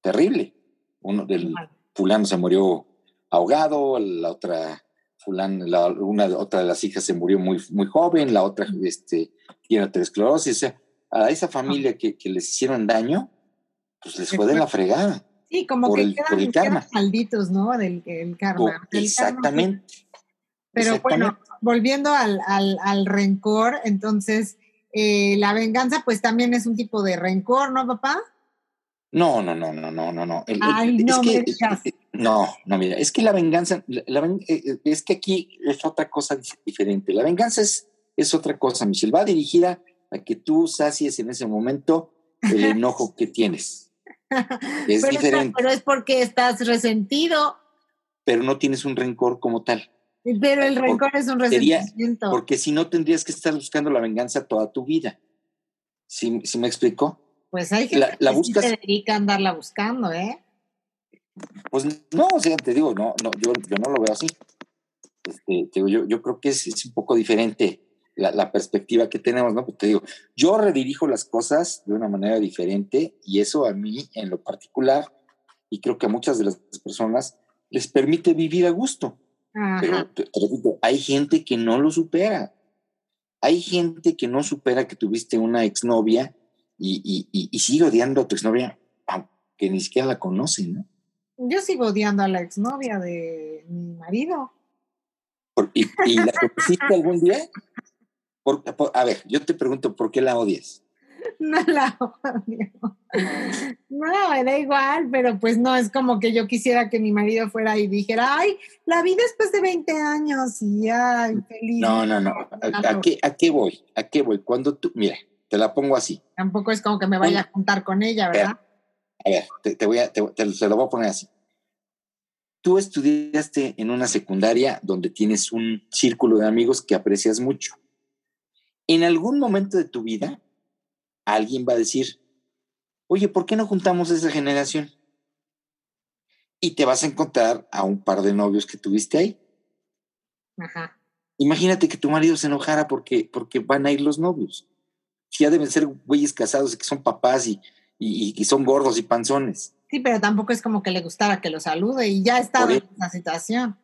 terrible. Uno del fulano se murió ahogado, la otra fulano, la, una otra de las hijas se murió muy, muy joven, la otra este, tiene aterosclerosis. a esa familia que, que, les hicieron daño, pues les fue de la fregada. Sí, como que quedan, malditos, ¿no? Del el karma. exactamente. Pero bueno, volviendo al, al, al rencor, entonces eh, la venganza pues también es un tipo de rencor, ¿no, papá? No, no, no, no, no, no, no. Ay, no, que, no, no, mira, es que la venganza, la, eh, es que aquí es otra cosa diferente. La venganza es, es otra cosa, Michelle. Va dirigida a que tú sacies en ese momento el enojo que tienes. Es diferente. pero es porque estás resentido. Pero no tienes un rencor como tal. Pero el rencor es un resentimiento. porque si no tendrías que estar buscando la venganza toda tu vida. ¿Sí, me explicó? Pues hay gente la, que se dedica a andarla buscando, ¿eh? Pues no, o sea, te digo, no, no, yo, yo no lo veo así. Este, yo, yo creo que es, es, un poco diferente la, perspectiva que tenemos, ¿no? Pues te digo, yo redirijo las cosas de una manera diferente y eso a mí en lo particular, y creo que a muchas de las personas les permite vivir a gusto. Pero hay gente que no lo supera. Hay gente que no supera que tuviste una exnovia y, y, sigue odiando a tu exnovia, aunque ni siquiera la conoce, ¿no? Yo sigo odiando a la exnovia de mi marido. ¿Y, la conociste algún día? a ver, yo te pregunto, ¿por qué la odias? No la odio. No, da igual, pero pues no, es como que yo quisiera que mi marido fuera y dijera, ay, la vida después de 20 años y ay, feliz. No, no, no. ¿A, qué, ¿A qué voy? ¿A qué voy? Cuando tú, mira, te la pongo así. Tampoco es como que me vaya a juntar con ella, ¿verdad? A ver, te, voy a, te, te lo voy a poner así tú estudiaste en una secundaria donde tienes un círculo de amigos que aprecias mucho. En algún momento de tu vida, alguien va a decir, oye, ¿por qué no juntamos esa generación? Y te vas a encontrar a un par de novios que tuviste ahí. Ajá. Imagínate que tu marido se enojara porque, porque van a ir los novios. Ya deben ser güeyes casados que son papás y, y son gordos y panzones. Sí, pero tampoco es como que le gustara que lo salude y ya estaba en esa situación.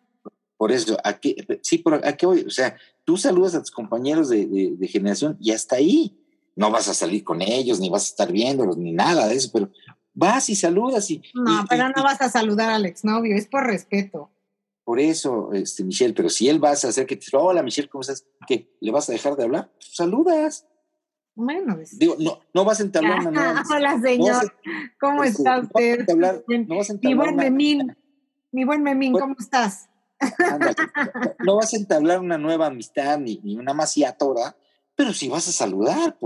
Por eso, aquí, sí, pero ¿a qué voy? O sea, tú saludas a tus compañeros de, generación y hasta ahí. No vas a salir con ellos, ni vas a estar viéndolos, ni nada de eso, pero vas y saludas y... No, pero no vas a saludar al exnovio, es por respeto. Por eso, este, Michelle, pero si él vas a hacer que te hola Michelle, ¿cómo estás? ¿Qué? ¿Le vas a dejar de hablar? Pues saludas. Bueno, Digo, no, no vas a entablar una nueva. Hola, señor. ¿Cómo está usted? No vas a mi buen Memín. Mi buen Memín, ¿cómo estás? no vas a entablar una nueva amistad ni, ni una maciata, ¿verdad? Pero sí vas a saludar.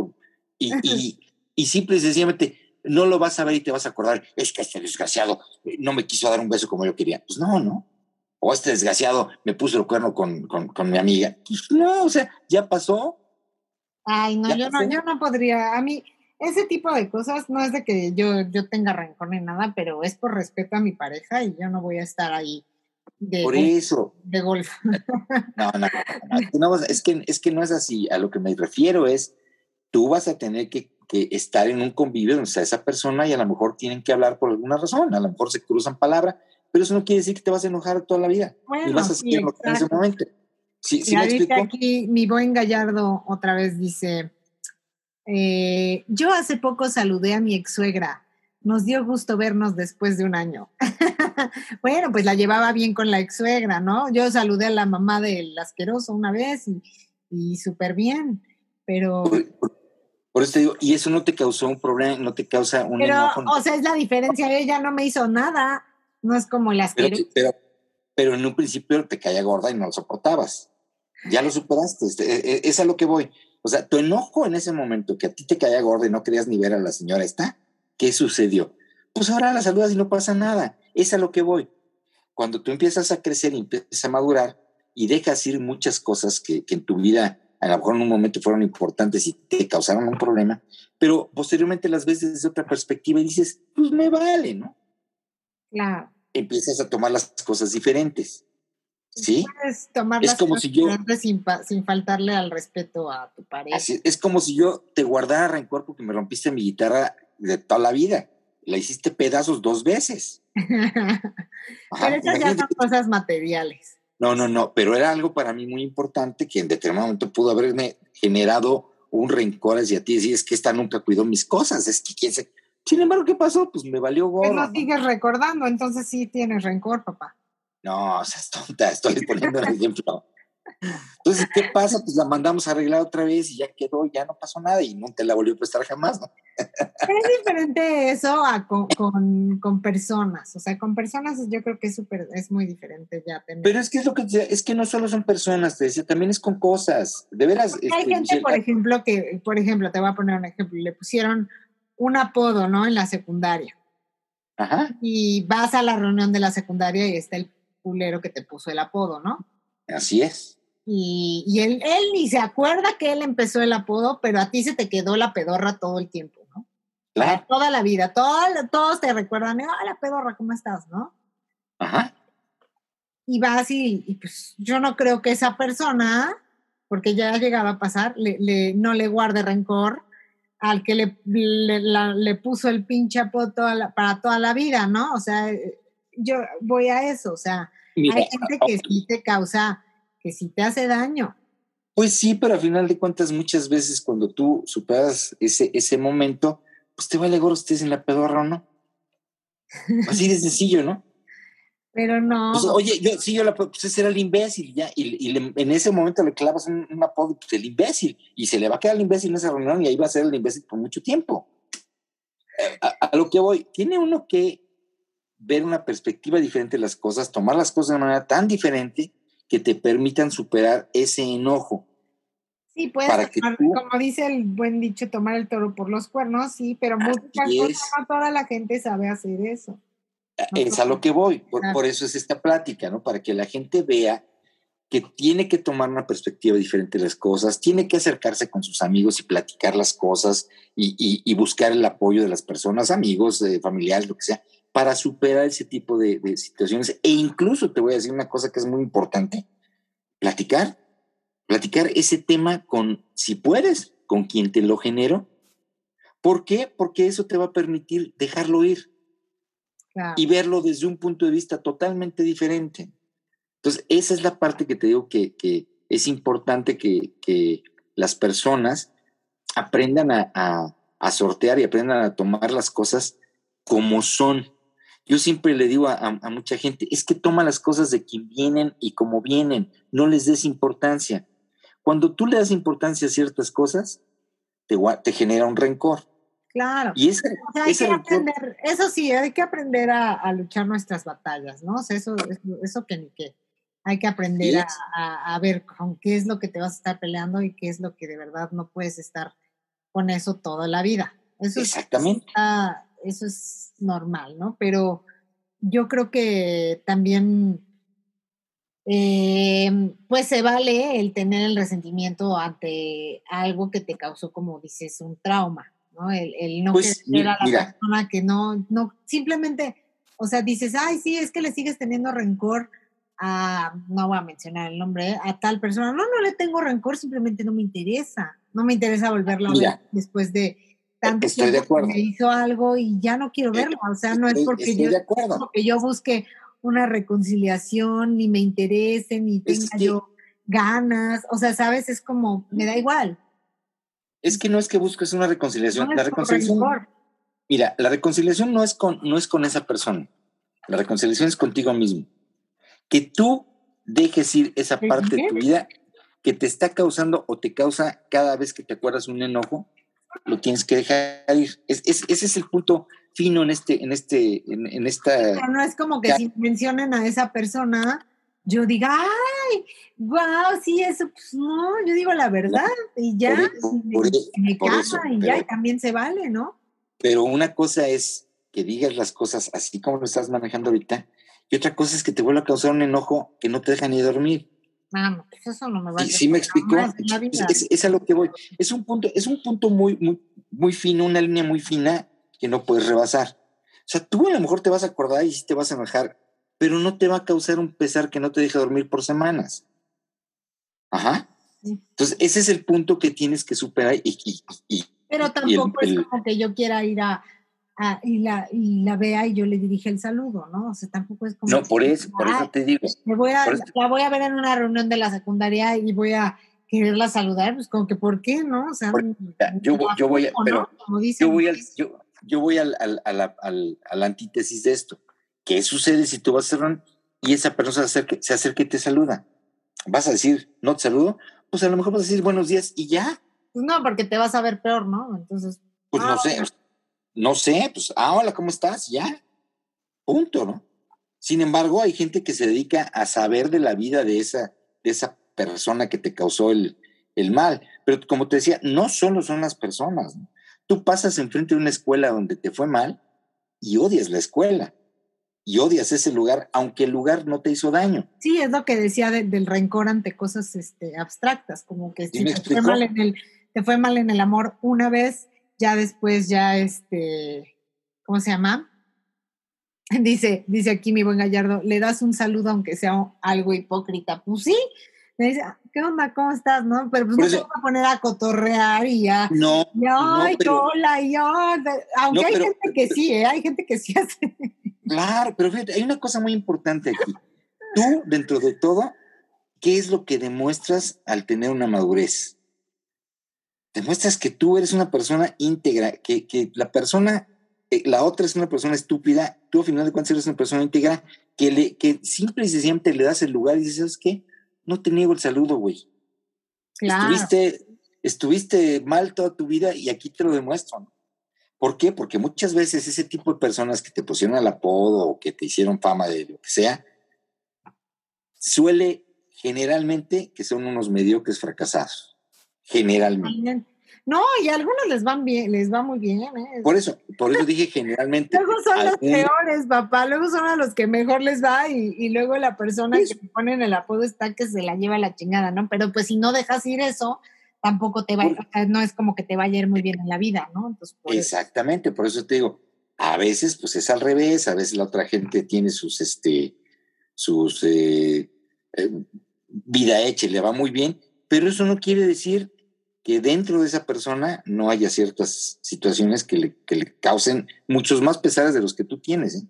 y, y, y simple y sencillamente no lo vas a ver y te vas a acordar, es que este desgraciado no me quiso dar un beso como yo quería. Pues no, ¿no? O este desgraciado me puso el cuerno con, con, con mi amiga. Pues no, o sea, ya pasó, Ay, no, yo no, yo no podría. A mí, ese tipo de cosas no es de que yo, yo tenga rencor ni nada, pero es por respeto a mi pareja y yo no voy a estar ahí de por eso. De golf. No, no, no, es, que, es que no es así. A lo que me refiero es, tú vas a tener que, que estar en un convivio donde está esa persona y a lo mejor tienen que hablar por alguna razón, a lo mejor se cruzan palabras, pero eso no quiere decir que te vas a enojar toda la vida. y vas a seguir en ese momento. Sí, sí aquí mi buen Gallardo otra vez dice, eh, yo hace poco saludé a mi ex suegra. Nos dio gusto vernos después de un año. bueno, pues la llevaba bien con la ex suegra, ¿no? Yo saludé a la mamá del asqueroso una vez y, súper bien, pero... Por, eso te digo, y eso no te causó un problema, no te causa un pero, O sea, es la diferencia, ella no me hizo nada, no es como las asqueroso. Pero, pero en un principio te caía gorda y no lo soportabas ya lo superaste, este, e, e, es a lo que voy. O sea, tu enojo en ese momento que a ti te caía gorda y no querías ni ver a la señora esta, ¿qué sucedió? Pues ahora la saludas y no pasa nada. Es a lo que voy. Cuando tú empiezas a crecer y empiezas a madurar y dejas ir muchas cosas que, que en tu vida a lo mejor en un momento fueron importantes y te causaron un problema, pero posteriormente las ves desde otra perspectiva y dices, pues me vale, ¿no? Claro. Empiezas a tomar las cosas diferentes. ¿Sí? es como si yo sin, sin, faltarle al respeto a tu pareja. es como si yo te guardara rencor porque me rompiste mi guitarra de toda la vida. La hiciste pedazos dos veces. pero esas ya son cosas materiales. No, no, no, pero era algo para mí muy importante que en determinado momento pudo haberme generado un rencor hacia ti. Decir, es que esta nunca cuidó mis cosas, es que quién se... Sin embargo, ¿qué pasó? Pues me valió gorro. Pero no sigues recordando, entonces sí tienes rencor, papá. No, o sea, es tonta, estoy poniendo el ejemplo. Entonces, ¿qué pasa? Pues la mandamos a arreglar otra vez y ya quedó, ya no pasó nada y no te la volvió a prestar jamás, ¿no? es diferente eso a con, con, personas, o sea, con personas yo creo que es súper, es muy diferente ya. Pero es que es lo que es que no solo son personas, te decía, también es con cosas, de veras. hay este, gente, por ejemplo, que, por ejemplo, te voy a poner un ejemplo, le pusieron un apodo, ¿no? En la secundaria. Ajá. Y vas a la reunión de la secundaria y está el culero que te puso el apodo, ¿no? Así es. Y, y él, él, ni se acuerda que él empezó el apodo, pero a ti se te quedó la pedorra todo el tiempo, ¿no? Claro. toda la vida. todos te recuerdan, la pedorra, ¿cómo estás, no? Ajá. Y vas y, y, pues yo no creo que esa persona porque ya llegaba a pasar, le, no le guarde rencor al que le, le, puso el pinche apoto para toda la vida, ¿no? O sea, yo voy a eso, o sea, hay gente que sí te causa, que sí te hace daño. Pues sí, pero al final de cuentas, muchas veces cuando tú superas ese, ese momento, pues te vale gorro estés en la pedorra o no. Así de sencillo, ¿no? Pero no. Pues, oye, yo sí, yo la pues ese era el imbécil, ya, y, en ese momento le clavas un, apodo, pues el imbécil, y se le va a quedar el imbécil en esa reunión y ahí va a ser el imbécil por mucho tiempo. A, lo que voy, tiene uno que ver una perspectiva diferente de las cosas, tomar las cosas de una manera tan diferente que te permitan superar ese enojo. Sí, puedes, como dice el buen dicho, tomar el toro por los cuernos, sí, pero muchas cosas, no toda la gente sabe hacer eso. Es a lo que voy, por, eso es esta plática, ¿no? Para que la gente vea que tiene que tomar una perspectiva diferente de las cosas, tiene que acercarse con sus amigos y platicar las cosas y, buscar el apoyo de las personas, amigos, familiares, lo que sea, para superar ese tipo de, situaciones. E incluso te voy a decir una cosa que es muy importante, platicar, platicar ese tema con, si puedes, con quien te lo generó. ¿Por qué? Porque eso te va a permitir dejarlo ir y verlo desde un punto de vista totalmente diferente. Entonces, esa es la parte que te digo que, es importante que, las personas aprendan a, a, sortear y aprendan a tomar las cosas como son. Yo siempre le digo a, mucha gente, es que toma las cosas de quien vienen y como vienen, no les des importancia. Cuando tú le das importancia a ciertas cosas, te, te genera un rencor. Claro. Y ese, hay que aprender, eso sí, hay que aprender a, luchar nuestras batallas, ¿no? eso, eso, que ni qué. Hay que aprender a, ver con qué es lo que te vas a estar peleando y qué es lo que de verdad no puedes estar con eso toda la vida. Eso Exactamente. Eso es normal, ¿no? Pero yo creo que también, em, pues se vale el tener el resentimiento ante algo que te causó, como dices, un trauma, ¿no? El, no pues, querer a la persona que no, no, simplemente, o sea, dices, ay, sí, es que le sigues teniendo rencor a, no voy a mencionar el nombre, a tal persona. No, no le tengo rencor, simplemente no me interesa. No me interesa volverlo a ver después de tanto Estoy de acuerdo. me hizo algo y ya no quiero verlo. O sea, no es porque yo, porque yo busque una reconciliación, ni me interese, ni tenga yo ganas. O sea, sabes, es como, me da igual. Es que no es que busques una reconciliación. la reconciliación. Mira, la reconciliación no es con, no es con esa persona. La reconciliación es contigo mismo. Que tú dejes ir esa parte de tu vida que te está causando o te causa cada vez que te acuerdas un enojo, lo tienes que dejar ir. Es, ese es el punto fino en este, en este, en, esta. Pero no es como que si mencionen a esa persona, yo diga, ay, wow, sí, eso, pues no, yo digo la verdad, y ya, me, casa, y ya, y también se vale, ¿no? Pero una cosa es que digas las cosas así como lo estás manejando ahorita, y otra cosa es que te vuelva a causar un enojo que no te deja ni dormir. Vamos, pues eso no me va Sí, me explicó. Es, a lo que voy. Es un punto, es un punto muy, muy, muy fino, una línea muy fina que no puedes rebasar. O sea, tú a lo mejor te vas a acordar y sí te vas a enojar, pero no te va a causar un pesar que no te deje dormir por semanas. Ajá. Entonces, ese es el punto que tienes que superar y, pero tampoco es como que yo quiera ir a, y, la, y la vea y yo le dirige el saludo, ¿no? O sea, tampoco es como... No, por eso, por eso te digo. Me voy a, la voy a ver en una reunión de la secundaria y voy a quererla saludar, pues como que ¿por qué, no? O sea, yo, yo, voy a, pero yo voy, al, yo, yo voy al, al, a, la, al, a la antítesis de esto. ¿Qué sucede si tú vas a reunión y esa persona se acerca, se acerca y te saluda? ¿Vas a decir, no te saludo? Pues a lo mejor vas a decir buenos días y ya. Pues no, porque te vas a ver peor, ¿no? Entonces... Pues no ah, sé, no sé, pues, ah, hola, ¿cómo estás? Ya, punto, ¿no? Sin embargo, hay gente que se dedica a saber de la vida de esa, de esa persona que te causó el, el mal. Pero como te decía, no solo son las personas. ¿no? Tú pasas enfrente de una escuela donde te fue mal y odias la escuela y odias ese lugar, aunque el lugar no te hizo daño. Sí, es lo que decía del rencor ante cosas este, abstractas, como que si te fue, mal en el, te fue mal en el amor una vez, ya después ya este, ¿cómo se llama? Dice, dice aquí mi buen Gallardo, le das un saludo aunque sea algo hipócrita. Pues sí, me dice, ¿qué onda? ¿Cómo estás? ¿No? Pero pues no te vas a poner a cotorrear y ya. No. Y, ay, hola, y Aunque hay gente que sí, ¿eh? Hay gente que sí hace. Claro, pero fíjate, hay una cosa muy importante aquí. Tú, dentro de todo, ¿qué es lo que demuestras al tener una madurez? Demuestras que tú eres una persona íntegra, que, que la persona, eh, la otra es una persona estúpida, tú al final de cuentas eres una persona íntegra, que, le, que simple y sencillamente le das el lugar y dices, ¿sabes qué? No te niego el saludo, güey. Estuviste, estuviste mal toda tu vida y aquí te lo demuestro. ¿Por qué? Porque muchas veces ese tipo de personas que te pusieron el apodo o que te hicieron fama de lo que sea, suele generalmente que son unos mediocres fracasados. Generalmente. No, y a algunos les van bien, les va muy bien. ¿eh? Por eso, por eso dije generalmente. luego son los peores, papá. Luego son a los que mejor les va y, luego la persona que te pone en el apodo está que se la lleva la chingada, ¿no? Pero pues si no dejas ir eso, tampoco te va, no es como que te vaya a ir muy bien en la vida, ¿no? exactamente, por eso te digo, a veces pues es al revés, a veces la otra gente tiene sus, este, sus eh, eh, vida hecha y le va muy bien, pero eso no quiere decir que dentro de esa persona no haya ciertas situaciones que le, que le causen muchos más pesares de los que tú tienes. ¿eh?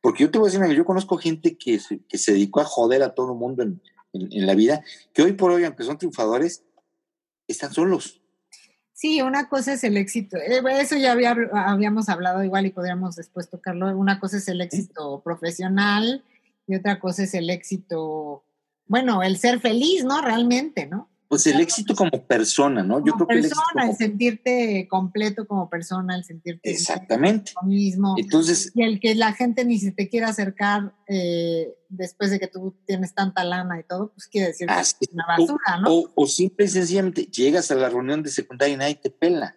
Porque yo te voy a decir, que yo conozco gente que se, que se dedicó a joder a todo el mundo en, en, la vida, que hoy por hoy, aunque son triunfadores, están solos. Sí, una cosa es el éxito. Eh, eso ya había, habíamos hablado igual y podríamos después tocarlo. Una cosa es el éxito profesional y otra cosa es el éxito, bueno, el ser feliz, ¿no? Realmente, ¿no? Pues el éxito como persona, ¿no? Yo creo que el, éxito el sentirte completo como persona, el sentirte exactamente mismo. Entonces y el que la gente ni se te quiera acercar eh, después de que tú tienes tanta lana y todo, pues quiere decir que es una basura, ¿no? O, o, simple y sencillamente llegas a la reunión de secundaria y nadie te pela.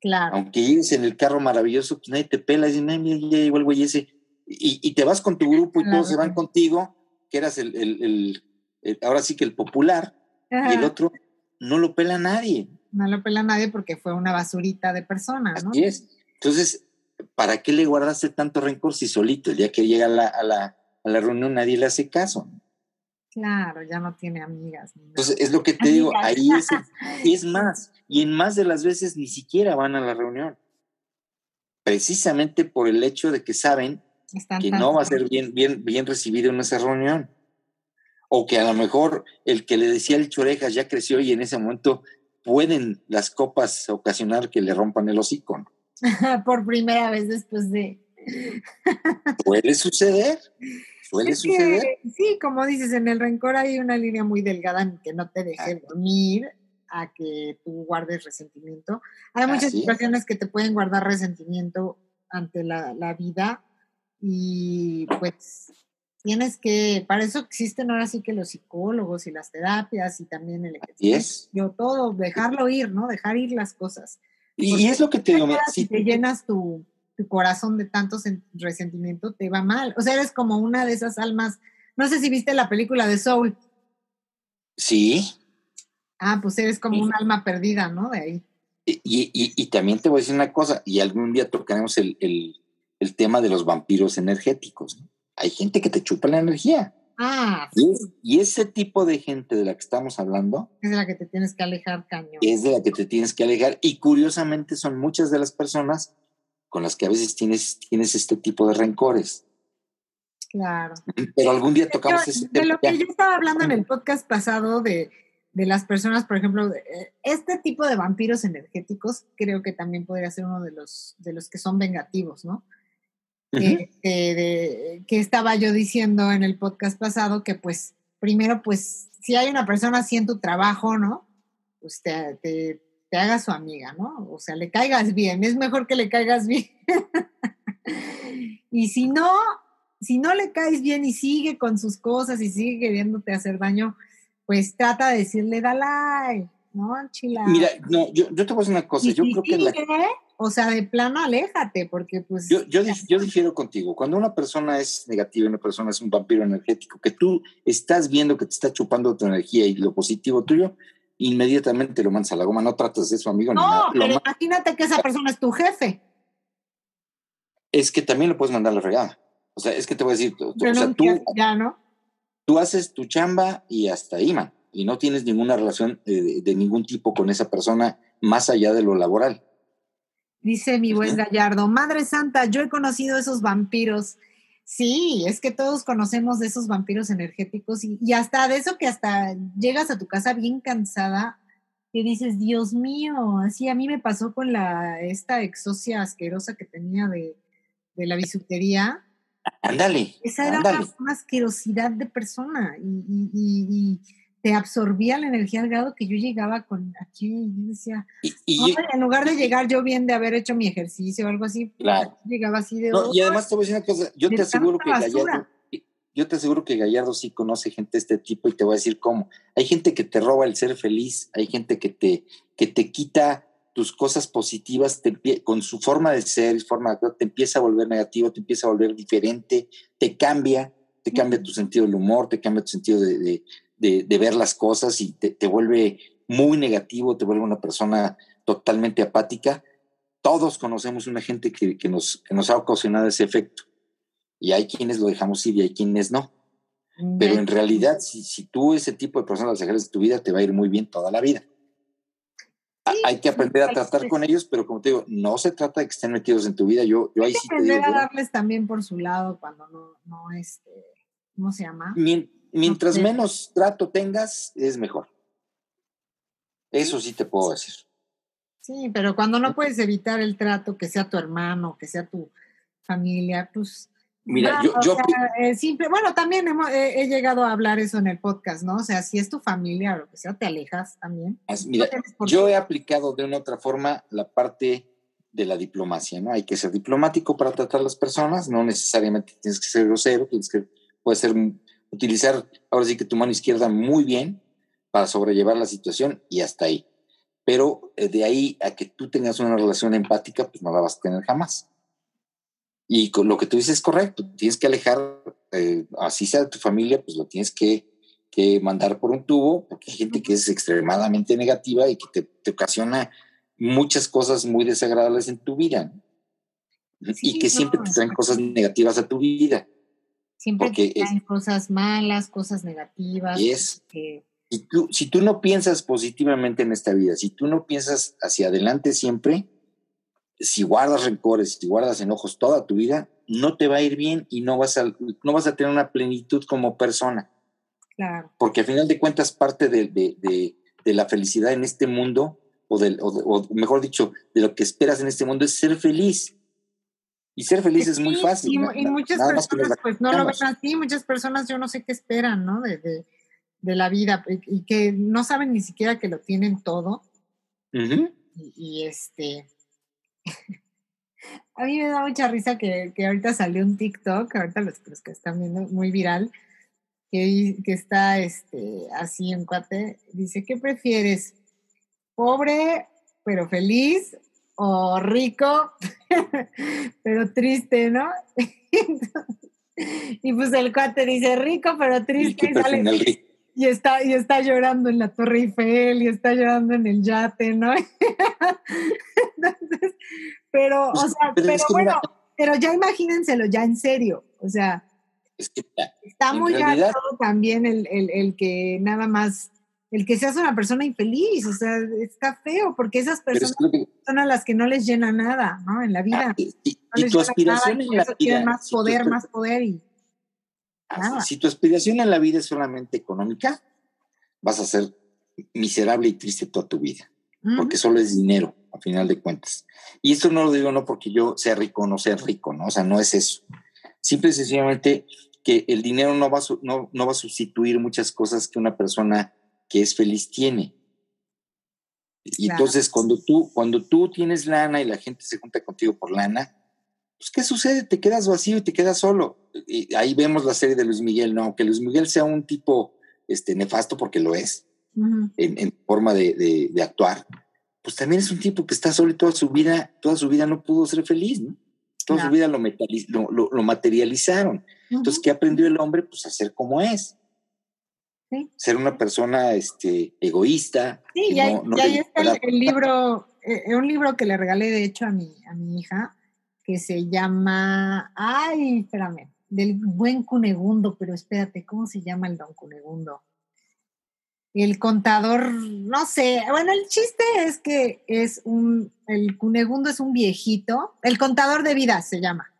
Claro. Aunque llegues en el carro maravilloso, pues nadie te pela, y nadie mira, ya llegó el güey ese. Y, y, te vas con tu grupo y todos se van contigo, que eras el, el, el ahora sí que el popular y el otro no lo pela nadie. No lo pela nadie porque fue una basurita de personas, ¿no? Así es. Entonces, ¿para qué le guardaste tanto rencor si solito, el día que llega a la, a la, a la reunión nadie le hace caso? Claro, ya no tiene amigas. Entonces, es lo que te digo, ahí es, es más, y en más de las veces ni siquiera van a la reunión. Precisamente por el hecho de que saben que no va a ser bien, bien, bien recibido en esa reunión o que a lo mejor el que le decía el chorejas ya creció y en ese momento pueden las copas ocasionar que le rompan el hocico. Por primera vez después de... Puede suceder. Puede suceder. sí, como dices, en el rencor hay una línea muy delgada en que no te deje dormir a que tú guardes resentimiento. Hay muchas situaciones que te pueden guardar resentimiento ante la, la vida y pues tienes que, para eso existen ahora sí que los psicólogos y las terapias y también el ejercicio, todo, dejarlo ir, ¿no? Dejar ir las cosas. Y, es lo que te digo, si te llenas tu, corazón de tanto resentimiento, te va mal. O sea, eres como una de esas almas, no sé si viste la película de Soul. Sí. Ah, pues eres como un alma perdida, ¿no? De ahí. Y, también te voy a decir una cosa, y algún día tocaremos el, el tema de los vampiros energéticos, ¿no? hay gente que te chupa la energía. Ah, y, ese tipo de gente de la que estamos hablando. Es de la que te tienes que alejar, cañón. Es de la que te tienes que alejar. Y curiosamente son muchas de las personas con las que a veces tienes, tienes este tipo de rencores. Claro. Pero algún día tocamos ese tema. De lo que yo estaba hablando en el podcast pasado de, de las personas, por ejemplo, eh, este tipo de vampiros energéticos creo que también podría ser uno de los, de los que son vengativos, ¿no? Que, estaba yo diciendo en el podcast pasado que pues primero pues si hay una persona así en tu trabajo, ¿no? Pues te, te, hagas su amiga, ¿no? O sea, le caigas bien, es mejor que le caigas bien. y si no, si no le caes bien y sigue con sus cosas y sigue queriéndote hacer daño, pues trata de decirle, dale, ¿no? Chila. Mira, no, yo, te voy a decir una cosa, yo creo que la... O sea, de plano aléjate, porque pues... Yo, yo, yo difiero contigo. Cuando una persona es negativa, una persona es un vampiro energético, que tú estás viendo que te está chupando tu energía y lo positivo tuyo, inmediatamente lo mandas a la goma. No tratas de eso, amigo. No, pero imagínate que esa persona es tu jefe. Es que también lo puedes mandar a la regada. O sea, es que te voy a decir, o sea, tú... Ya, ¿no? tú haces tu chamba y hasta ahí, man. Y no tienes ninguna relación de, ningún tipo con esa persona más allá de lo laboral. Dice mi buen Gallardo, Madre Santa, yo he conocido esos vampiros. Sí, es que todos conocemos de esos vampiros energéticos y, y, hasta de eso que hasta llegas a tu casa bien cansada y dices, Dios mío, así a mí me pasó con la, esta exocia asquerosa que tenía de, de la bisutería Ándale. Esa era Una, asquerosidad de persona y, te absorbía la energía al grado que yo llegaba con aquí y decía, y, en lugar de llegar yo bien de haber hecho mi ejercicio o algo así, pues, claro. llegaba así de... No, y además te voy a decir una cosa, yo te aseguro que Gallardo, yo te aseguro que Gallardo sí conoce gente de este tipo y te voy a decir cómo. Hay gente que te roba el ser feliz, hay gente que te, que te quita tus cosas positivas te, con su forma de ser, forma de te empieza a volver negativo, te empieza a volver diferente, te cambia, te cambia tu sentido del humor, te cambia tu sentido de, ver las cosas y te, vuelve muy negativo, te vuelve una persona totalmente apática. Todos conocemos una gente que, nos, nos ha ocasionado ese efecto. Y hay quienes lo dejamos ir y hay quienes no. Pero en realidad, si, si tú ese tipo de personas las dejas de tu vida, te va a ir muy bien toda la vida hay que aprender a tratar con ellos, pero como te digo, no se trata de que estén metidos en tu vida. Yo, yo ahí sí te digo. a darles también por su lado cuando no, no este, ¿cómo se llama? Mientras menos trato tengas, es mejor. Eso sí te puedo decir. Sí, pero cuando no puedes evitar el trato, que sea tu hermano, que sea tu familia, pues Mira, yo, eh, simple, bueno, también he, llegado a hablar eso en el podcast, ¿no? O sea, si es tu familia o lo que sea, te alejas también. mira, yo he aplicado de una otra forma la parte de la diplomacia, ¿no? Hay que ser diplomático para tratar a las personas, no necesariamente tienes que ser grosero, tienes que, puede ser, utilizar ahora sí que tu mano izquierda muy bien para sobrellevar la situación y hasta ahí. Pero eh, de ahí a que tú tengas una relación empática, pues no la vas a tener jamás. Y con lo que tú dices es correcto, tienes que alejar, eh, así sea de tu familia, pues lo tienes que, que, mandar por un tubo, porque hay gente que es extremadamente negativa y que te, te ocasiona muchas cosas muy desagradables en tu vida. y que siempre te traen cosas negativas a tu vida. Siempre te traen cosas malas, cosas negativas. Y es, tú, si tú no piensas positivamente en esta vida, si tú no piensas hacia adelante siempre, si guardas rencores, si guardas enojos toda tu vida, no te va a ir bien y no vas a, no vas a tener una plenitud como persona. Claro. Porque al final de cuentas, parte de, la felicidad en este mundo, o, o, mejor dicho, de lo que esperas en este mundo es ser feliz. Y ser feliz es muy fácil. Y, muchas personas pues no lo ven así, muchas personas yo no sé qué esperan, ¿no? De, la vida y, que no saben ni siquiera que lo tienen todo. y, este, a mí me da mucha risa que, ahorita salió un TikTok, ahorita los, que están viendo, muy viral, que, que está este, así en cuate, dice, ¿qué prefieres? ¿Pobre pero feliz o rico pero triste, ¿no? y pues el cuate dice, rico pero triste. Y, está, y está llorando en la Torre Eiffel y está llorando en el yate, ¿no? Entonces, pero, o pues, sea, pero, bueno, pero ya imagínenselo, ya en serio, o sea, está muy realidad, también el, el, el, que nada más, el que seas una persona infeliz, o sea, está feo, porque esas personas son a las que no les llena nada, ¿no? En la vida. Ah, y, tu aspiración en la vida. más poder, más poder y. Si tu aspiración en la vida es solamente económica, vas a ser miserable y triste toda tu vida, porque solo es dinero a final de cuentas. Y esto no lo digo no porque yo sea rico o no sea rico, ¿no? O sea, no es eso. Simple y sencillamente que el dinero no va, no, no va a sustituir muchas cosas que una persona que es feliz tiene. Y entonces cuando tú, cuando tú tienes lana y la gente se junta contigo por lana, pues ¿qué sucede? Te quedas vacío y te quedas solo. Y ahí vemos la serie de Luis Miguel, no, que Luis Miguel sea un tipo este, nefasto porque lo es, en, forma de, de, actuar, pues también es un tipo que está solo y toda su vida, toda su vida no pudo ser feliz, ¿no? Toda su vida lo, lo, lo, materializaron. Entonces, ¿qué aprendió el hombre? Pues a ser como es. Ser una persona este, egoísta. Sí, y ahí, está el, libro, eh, un libro que le regalé de hecho a mi, a mi hija, que se llama, ay, espérame, del buen Cunegundo, pero espérate, ¿cómo se llama el don Cunegundo? El contador, no sé, bueno, el chiste es que es un, el Cunegundo es un viejito, el contador de vidas se llama.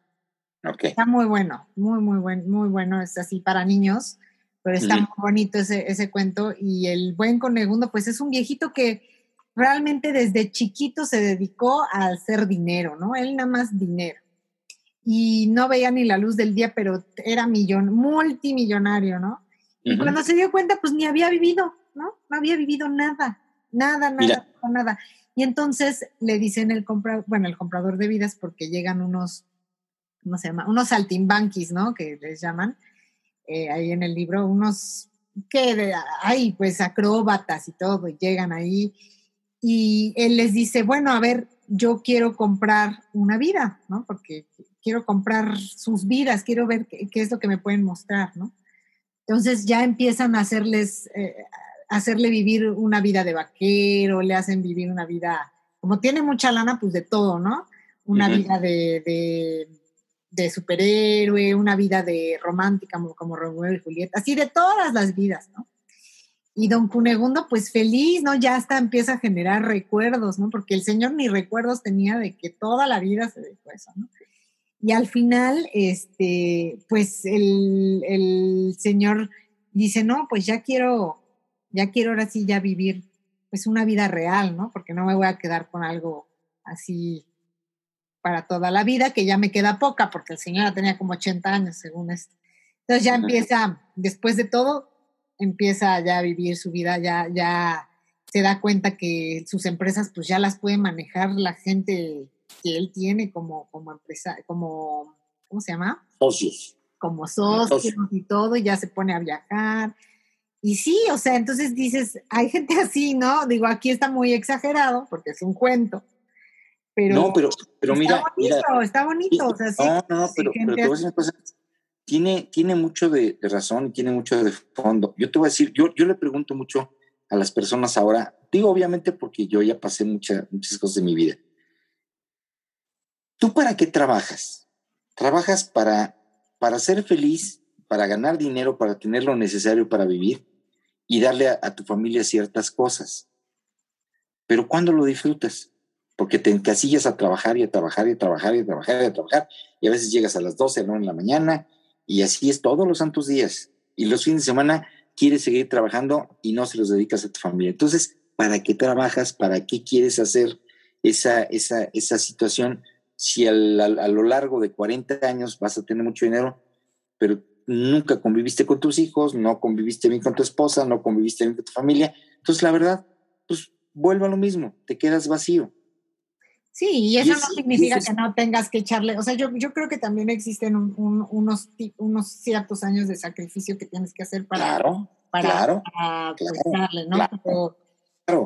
Okay. Está muy bueno, muy, muy bueno, muy bueno, es así para niños, pero está muy bonito ese, ese cuento. Y el buen Cunegundo, pues es un viejito que realmente desde chiquito se dedicó a hacer dinero, ¿no? Él nada más dinero y no veía ni la luz del día, pero era millón, multimillonario, ¿no? Y cuando se dio cuenta, pues ni había vivido, ¿no? No había vivido nada, nada, nada, nada. Y entonces le dicen el comprador, bueno, el comprador de vidas, porque llegan unos, ¿cómo se llama? Unos saltimbanquis, ¿no? Que les llaman eh, ahí en el libro, unos que hay pues acróbatas y todo, y llegan ahí. Y él les dice, bueno, a ver, yo quiero comprar una vida, ¿no? Porque quiero comprar sus vidas, quiero ver qué, es lo que me pueden mostrar, ¿no? Entonces ya empiezan a hacerles, eh, hacerle vivir una vida de vaquero, le hacen vivir una vida, como tiene mucha lana, pues de todo, ¿no? Una vida de, de, superhéroe, una vida de romántica como, como Romeo y Julieta, así de todas las vidas, ¿no? Y don Cunegundo, pues feliz, ¿no? Ya hasta empieza a generar recuerdos, ¿no? Porque el señor ni recuerdos tenía de que toda la vida se dedicó eso, ¿no? Y al final, este, pues el, señor dice, no, pues ya quiero, ya quiero ahora sí ya vivir pues una vida real, ¿no? Porque no me voy a quedar con algo así para toda la vida, que ya me queda poca, porque el señor tenía como 80 años, según esto. Entonces ya empieza, después de todo, empieza ya a vivir su vida, ya, ya se da cuenta que sus empresas pues ya las puede manejar la gente que él tiene como, como empresa, como, ¿cómo se llama? Socios. Como socios y todo, y ya se pone a viajar. Y sí, o sea, entonces dices, hay gente así, ¿no? Digo, aquí está muy exagerado porque es un cuento. Pero, no, pero, pero está mira. Bonito, está bonito, o sea, sí. No, no, pero, pero te voy a decir una cosa. Tiene, tiene mucho de, razón y tiene mucho de fondo. Yo te voy a decir, yo, yo le pregunto mucho a las personas ahora, digo obviamente porque yo ya pasé muchas muchas cosas de mi vida ¿Tú para qué trabajas? ¿Trabajas para, para ser feliz, para ganar dinero, para tener lo necesario para vivir y darle a, tu familia ciertas cosas? Pero ¿cuándo lo disfrutas? Porque te encasillas a trabajar y a trabajar y a trabajar y a trabajar y a trabajar y a veces llegas a las 12 ¿no? en la mañana y así es todos los santos días. Y los fines de semana quieres seguir trabajando y no se los dedicas a tu familia. Entonces, ¿para qué trabajas? ¿Para qué quieres hacer esa, esa, esa situación? si a lo largo de 40 años vas a tener mucho dinero, pero nunca conviviste con tus hijos, no conviviste bien con tu esposa, no conviviste bien con tu familia, entonces la verdad, pues vuelve a lo mismo, te quedas vacío. Sí, y eso no significa que no tengas que echarle, o sea, yo, yo creo que también existen unos, unos ciertos años de sacrificio que tienes que hacer para, claro, para, claro, darle, ¿no?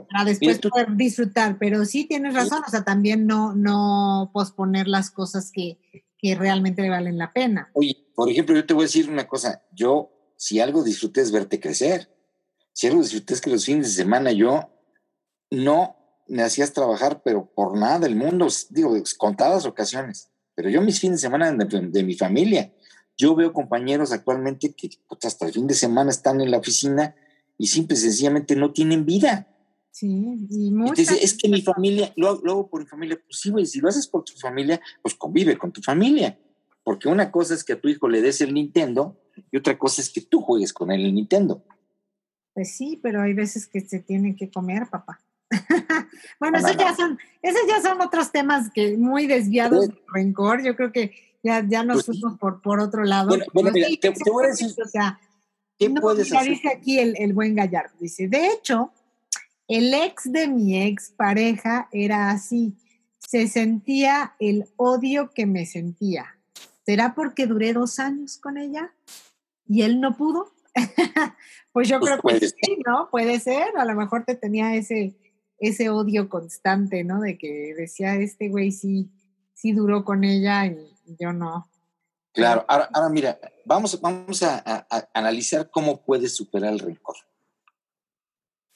para después poder disfrutar, pero sí tienes razón, o sea, también no, no posponer las cosas que, que realmente valen la pena. Oye, por ejemplo, yo te voy a decir una cosa, yo, si algo disfruté es verte crecer, si algo disfruté es que los fines de semana yo no me hacías trabajar, pero por nada del mundo, digo, contadas ocasiones, pero yo mis fines de semana de, de mi familia, yo veo compañeros actualmente que pues, hasta el fin de semana están en la oficina y simple y sencillamente no tienen vida. Sí, y es que mi familia, lo, hago por mi familia, pues sí, güey, si lo haces por tu familia, pues convive con tu familia. Porque una cosa es que a tu hijo le des el Nintendo y otra cosa es que tú juegues con él el Nintendo. Pues sí, pero hay veces que se tienen que comer, papá. bueno, esos, Ya son, esos ya son otros temas que muy desviados de rencor. Yo creo que ya, ya nos pues fuimos por, por otro lado. Bueno, mira, te, voy a decir. O sea, ¿qué puedes hacer? Dice aquí el, el buen Gallardo. Dice, de hecho, el ex de mi ex pareja era así. Se sentía el odio que me sentía. ¿Será porque duré dos años con ella y él no pudo? pues yo creo que sí, ¿no? Puede ser. A lo mejor te tenía ese, ese odio constante, ¿no? De que decía, este güey sí, sí duró con ella y, yo no. Claro, ahora, mira, vamos, vamos a, analizar cómo puedes superar el rencor.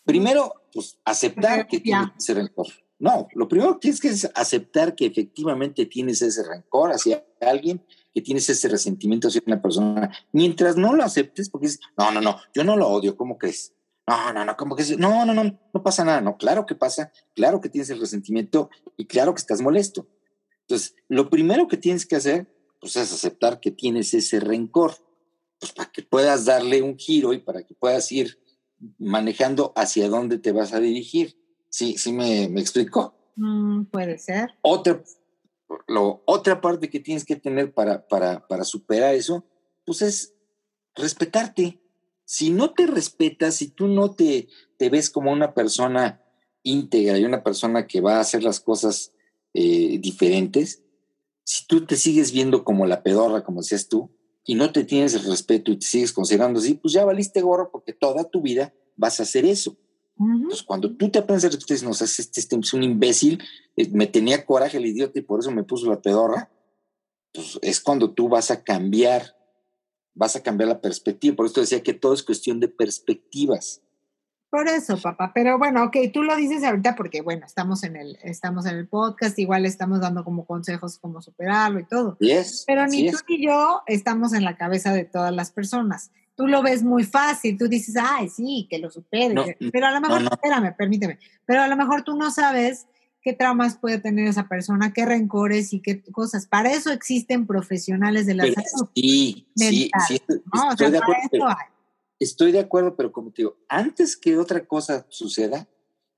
Primero, pues aceptar que tiene que ser rencor. No, lo primero que tienes que es aceptar que efectivamente tienes ese rencor hacia alguien, que tienes ese resentimiento hacia una persona. Mientras no lo aceptes, porque dices, no, no, no, yo no lo odio, ¿cómo crees? No, no, no, ¿cómo que No, no, no, no pasa nada. No, claro que pasa, claro que tienes el resentimiento y claro que estás molesto. Entonces, lo primero que tienes que hacer, pues es aceptar que tienes ese rencor, pues para que puedas darle un giro y para que puedas ir manejando hacia dónde te vas a dirigir. ¿Sí, sí me, me explico? Mm, puede ser. Otra, lo, otra parte que tienes que tener para, para, para superar eso, pues es respetarte. Si no te respetas, si tú no te, te ves como una persona íntegra y una persona que va a hacer las cosas eh, diferentes, si tú te sigues viendo como la pedorra, como decías tú, y no te tienes el respeto y te sigues considerando así, pues ya valiste gorro porque toda tu vida vas a hacer eso. Entonces, cuando tú te aprendes a respetar, no, o sea, este, este, es un imbécil, eh, me tenía coraje el idiota y por eso me puso la pedorra, pues es cuando tú vas a cambiar, vas a cambiar la perspectiva. Por eso decía que todo es cuestión de perspectivas. Por eso, papá. Pero bueno, ok, tú lo dices ahorita porque, bueno, estamos en el, estamos en el podcast, igual estamos dando como consejos cómo superarlo y todo. Pero ni tú ni yo estamos en la cabeza de todas las personas. Tú lo ves muy fácil, tú dices, ay, sí, que lo supere. pero a lo mejor, espérame, permíteme, pero a lo mejor tú no sabes qué traumas puede tener esa persona, qué rencores y qué cosas. Para eso existen profesionales de la salud. Sí, sí, sí, estoy, de acuerdo estoy de acuerdo, pero como te digo, antes que otra cosa suceda,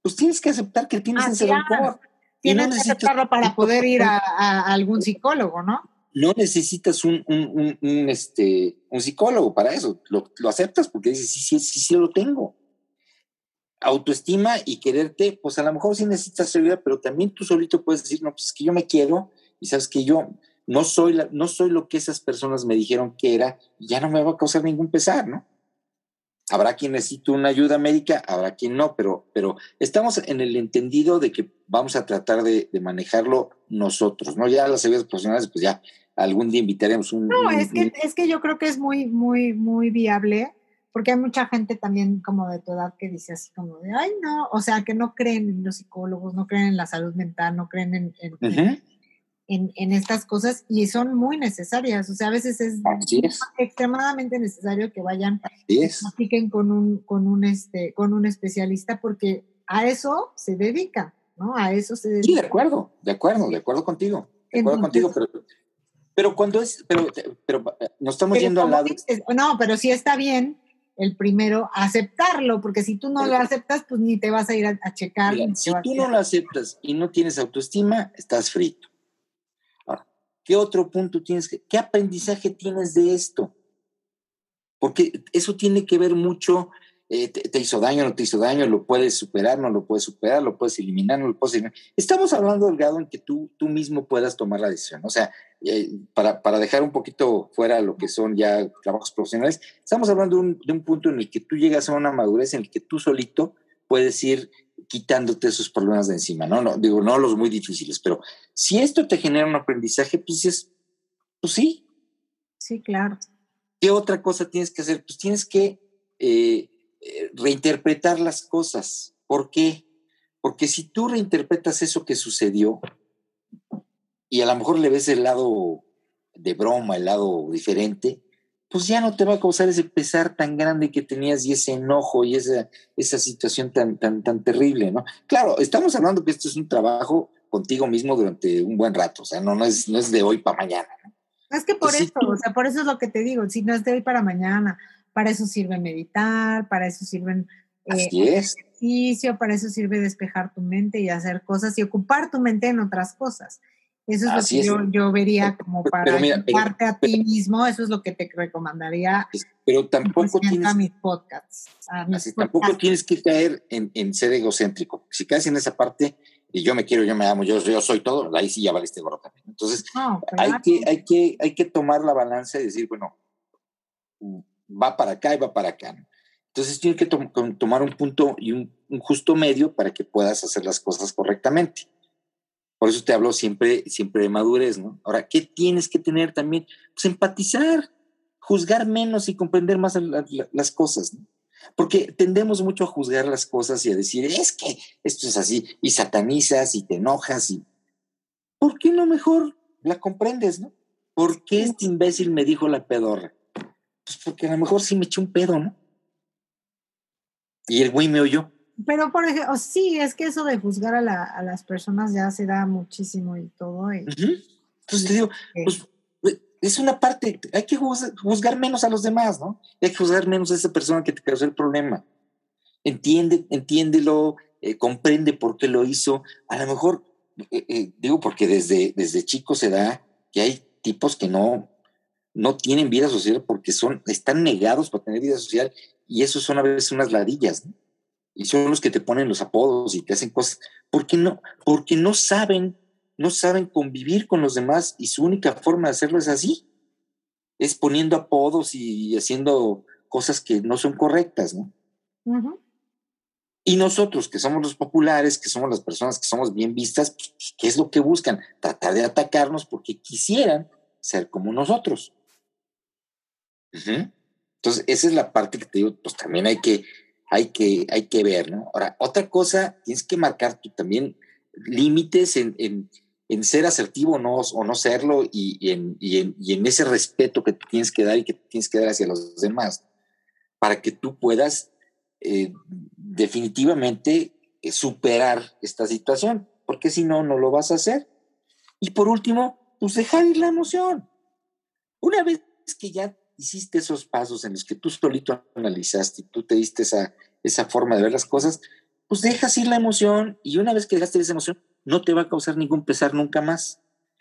pues tienes que aceptar que tienes ah, ese rencor. Tienes que aceptarlo para poder ir a, algún psicólogo, ¿no? No necesitas un, un, un, este, un psicólogo para eso. Lo, lo, aceptas porque dices, sí, sí, sí, sí lo tengo. Autoestima y quererte, pues a lo mejor sí necesitas ayuda, pero también tú solito puedes decir, no, pues es que yo me quiero y sabes que yo no soy, la, no soy lo que esas personas me dijeron que era y ya no me va a causar ningún pesar, ¿no? Habrá quien necesite una ayuda médica, habrá quien no, pero, pero estamos en el entendido de que vamos a tratar de, manejarlo nosotros, ¿no? Ya las ayudas profesionales, pues ya algún día invitaremos un... No, es, que, es que yo creo que es muy, muy, muy viable, porque hay mucha gente también como de tu edad que dice así como de, ay, no, o sea, que no creen en los psicólogos, no creen en la salud mental, no creen en, en, estas cosas y son muy necesarias. O sea, a veces es, extremadamente necesario que vayan y practiquen con un, con un este, con un especialista porque a eso se dedica, ¿no? A eso se dedica. Sí, de acuerdo, de acuerdo, de acuerdo contigo. De acuerdo contigo, pero, pero cuando es, pero, pero nos estamos yendo al lado. no, pero sí está bien el primero aceptarlo, porque si tú no lo aceptas, pues ni te vas a ir a, checar. si tú no lo aceptas y no tienes autoestima, estás frito. ¿Qué otro punto tienes que, qué aprendizaje tienes de esto? Porque eso tiene que ver mucho, eh, te, hizo daño, no te hizo daño, lo puedes superar, no lo puedes superar, lo puedes eliminar, no lo puedes eliminar. Estamos hablando del grado en que tú, tú mismo puedas tomar la decisión. O sea, eh, para, para, dejar un poquito fuera lo que son ya trabajos profesionales, estamos hablando de un, de un punto en el que tú llegas a una madurez en el que tú solito puedes ir quitándote esos problemas de encima, ¿no? ¿no? Digo, no los muy difíciles, pero si esto te genera un aprendizaje, pues es, pues sí. Sí, claro. ¿Qué otra cosa tienes que hacer? Pues tienes que eh, reinterpretar las cosas. ¿Por qué? Porque si tú reinterpretas eso que sucedió y a lo mejor le ves el lado de broma, el lado diferente, pues ya no te va a causar ese pesar tan grande que tenías y ese enojo y esa, esa situación tan, tan, tan terrible, ¿no? Claro, estamos hablando que esto es un trabajo contigo mismo durante un buen rato, o sea, no, no, es, no es de hoy para mañana. ¿no? Es que por eso, o sea, por eso es lo que te digo, si no es de hoy para mañana, para eso sirve meditar, para eso sirven eh, ejercicio, para eso sirve despejar tu mente y hacer cosas y ocupar tu mente en otras cosas. Eso es lo que Yo, yo, vería como para ayudarte a ti mismo, eso es lo que te recomendaría. Pero tampoco tienes, a mis podcasts. Tampoco tienes que caer en, en, ser egocéntrico. Si caes en esa parte, y yo me quiero, yo me amo, yo, yo soy todo, ahí sí ya vale este gorro también. Entonces, hay, que, hay, que, hay que tomar la balanza y decir, bueno, va para acá y va para acá. Entonces, tienes que tomar un punto y un, un justo medio para que puedas hacer las cosas correctamente. Por eso te hablo siempre, siempre de madurez, ¿no? Ahora, ¿qué tienes que tener también? Pues empatizar, juzgar menos y comprender más las cosas, ¿no? Porque tendemos mucho a juzgar las cosas y a decir, es que esto es así, y satanizas y te enojas y... ¿Por qué no mejor la comprendes, no? ¿Por qué este imbécil me dijo la pedorra? Pues porque a lo mejor sí me echó un pedo, ¿no? Y el güey me oyó. Pero, por ejemplo, sí, es que eso de juzgar a, las personas ya se da muchísimo y todo. Entonces te digo, pues es una parte, hay que juzgar menos a los demás, ¿no? Hay que juzgar menos a esa persona que te causó el problema. Entiende, entiéndelo, eh, comprende por qué lo hizo. A lo mejor, eh, eh, digo, porque desde, desde chico se da que hay tipos que no, no tienen vida social porque son, están negados para tener vida social y esos son a veces unas ladillas, ¿no? Y son los que te ponen los apodos y te hacen cosas. ¿Por qué no? Porque no saben no saben convivir con los demás y su única forma de hacerlo es así, es poniendo apodos y haciendo cosas que no son correctas, ¿no? Y nosotros, que somos los populares, que somos las personas que somos bien vistas, ¿qué es lo que buscan? Tratar de atacarnos porque quisieran ser como nosotros. Entonces, esa es la parte que te digo, pues también hay que, hay que, hay que ver, ¿no? Ahora, otra cosa, tienes que marcar tú también límites en, en ser asertivo o no, o no serlo y, en, en, ese respeto que tienes que dar y que tienes que dar hacia los demás, para que tú puedas eh, definitivamente eh, superar esta situación, porque si no, no lo vas a hacer. Y por último, pues dejar ir la emoción. Una vez que ya hiciste esos pasos en los que tú solito analizaste y tú te diste esa, esa forma de ver las cosas, pues dejas ir la emoción y una vez que dejaste esa emoción, no te va a causar ningún pesar nunca más.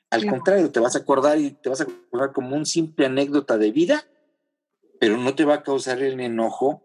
Al contrario, te vas a acordar y te vas a acordar como un simple anécdota de vida, pero no te va a causar el enojo